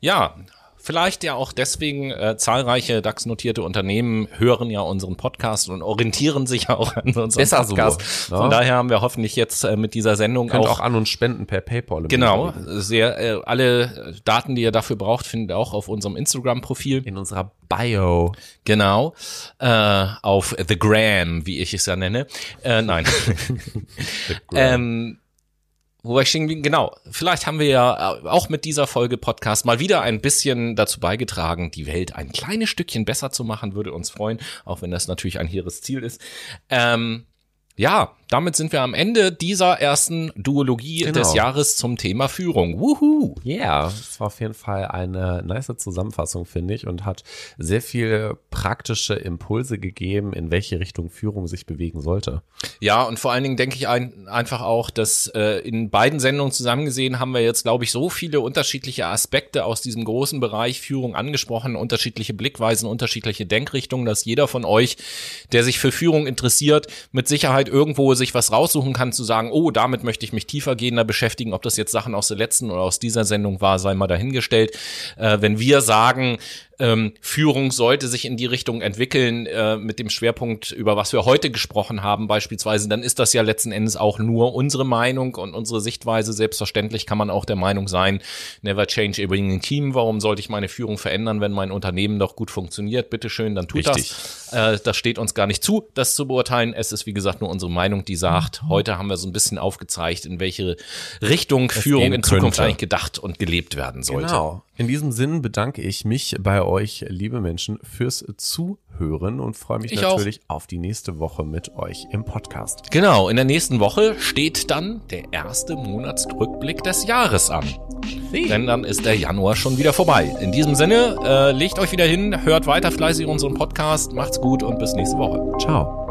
Ja, vielleicht ja auch deswegen äh, zahlreiche DAX-notierte Unternehmen hören ja unseren Podcast und orientieren sich ja auch an unserem Besser so, Podcast. ne? Von daher haben wir hoffentlich jetzt äh, mit dieser Sendung Könnt auch, auch an uns spenden per PayPal. genau sehr äh, alle Daten, die ihr dafür braucht, findet ihr auch auf unserem Instagram-Profil. In unserer Bio. Genau, äh, auf The Gram, wie ich es ja nenne. Äh, nein. ähm, wo war ich? Genau. Vielleicht haben wir ja äh, auch mit dieser Folge Podcast mal wieder ein bisschen dazu beigetragen, die Welt ein kleines Stückchen besser zu machen. Würde uns freuen, auch wenn das natürlich ein hehres Ziel ist. Ähm, ja, damit sind wir am Ende dieser ersten Duologie Genau. des Jahres zum Thema Führung. Wuhu! Ja, es war auf jeden Fall eine nice Zusammenfassung, finde ich, und hat sehr viele praktische Impulse gegeben, in welche Richtung Führung sich bewegen sollte. Ja, und vor allen Dingen denke ich ein, einfach auch, dass äh, in beiden Sendungen zusammengesehen haben wir jetzt, glaube ich, so viele unterschiedliche Aspekte aus diesem großen Bereich Führung angesprochen, unterschiedliche Blickweisen, unterschiedliche Denkrichtungen, dass jeder von euch, der sich für Führung interessiert, mit Sicherheit irgendwo sich was raussuchen kann, zu sagen, oh, damit möchte ich mich tiefergehender beschäftigen. Ob das jetzt Sachen aus der letzten oder aus dieser Sendung war, sei mal dahingestellt. Äh, wenn wir sagen, ähm, Führung sollte sich in die Richtung entwickeln, äh, mit dem Schwerpunkt, über was wir heute gesprochen haben, beispielsweise, dann ist das ja letzten Endes auch nur unsere Meinung und unsere Sichtweise. Selbstverständlich kann man auch der Meinung sein, never change a winning team. Warum sollte ich meine Führung verändern, wenn mein Unternehmen doch gut funktioniert? Bitteschön, dann tut Richtig. das. Äh, das steht uns gar nicht zu, das zu beurteilen. Es ist, wie gesagt, nur unsere Meinung, die sagt, heute haben wir so ein bisschen aufgezeigt, in welche Richtung Führung gehen in Zukunft könnte. eigentlich gedacht und gelebt werden sollte. Genau. In diesem Sinn bedanke ich mich bei euch, liebe Menschen, fürs Zuhören und freue mich Ich auch. natürlich auf die nächste Woche mit euch im Podcast. Genau, in der nächsten Woche steht dann der erste Monatsrückblick des Jahres an. Denn dann ist der Januar schon wieder vorbei. In diesem Sinne, äh, legt euch wieder hin, hört weiter fleißig unseren Podcast, macht's gut und bis nächste Woche. Ciao.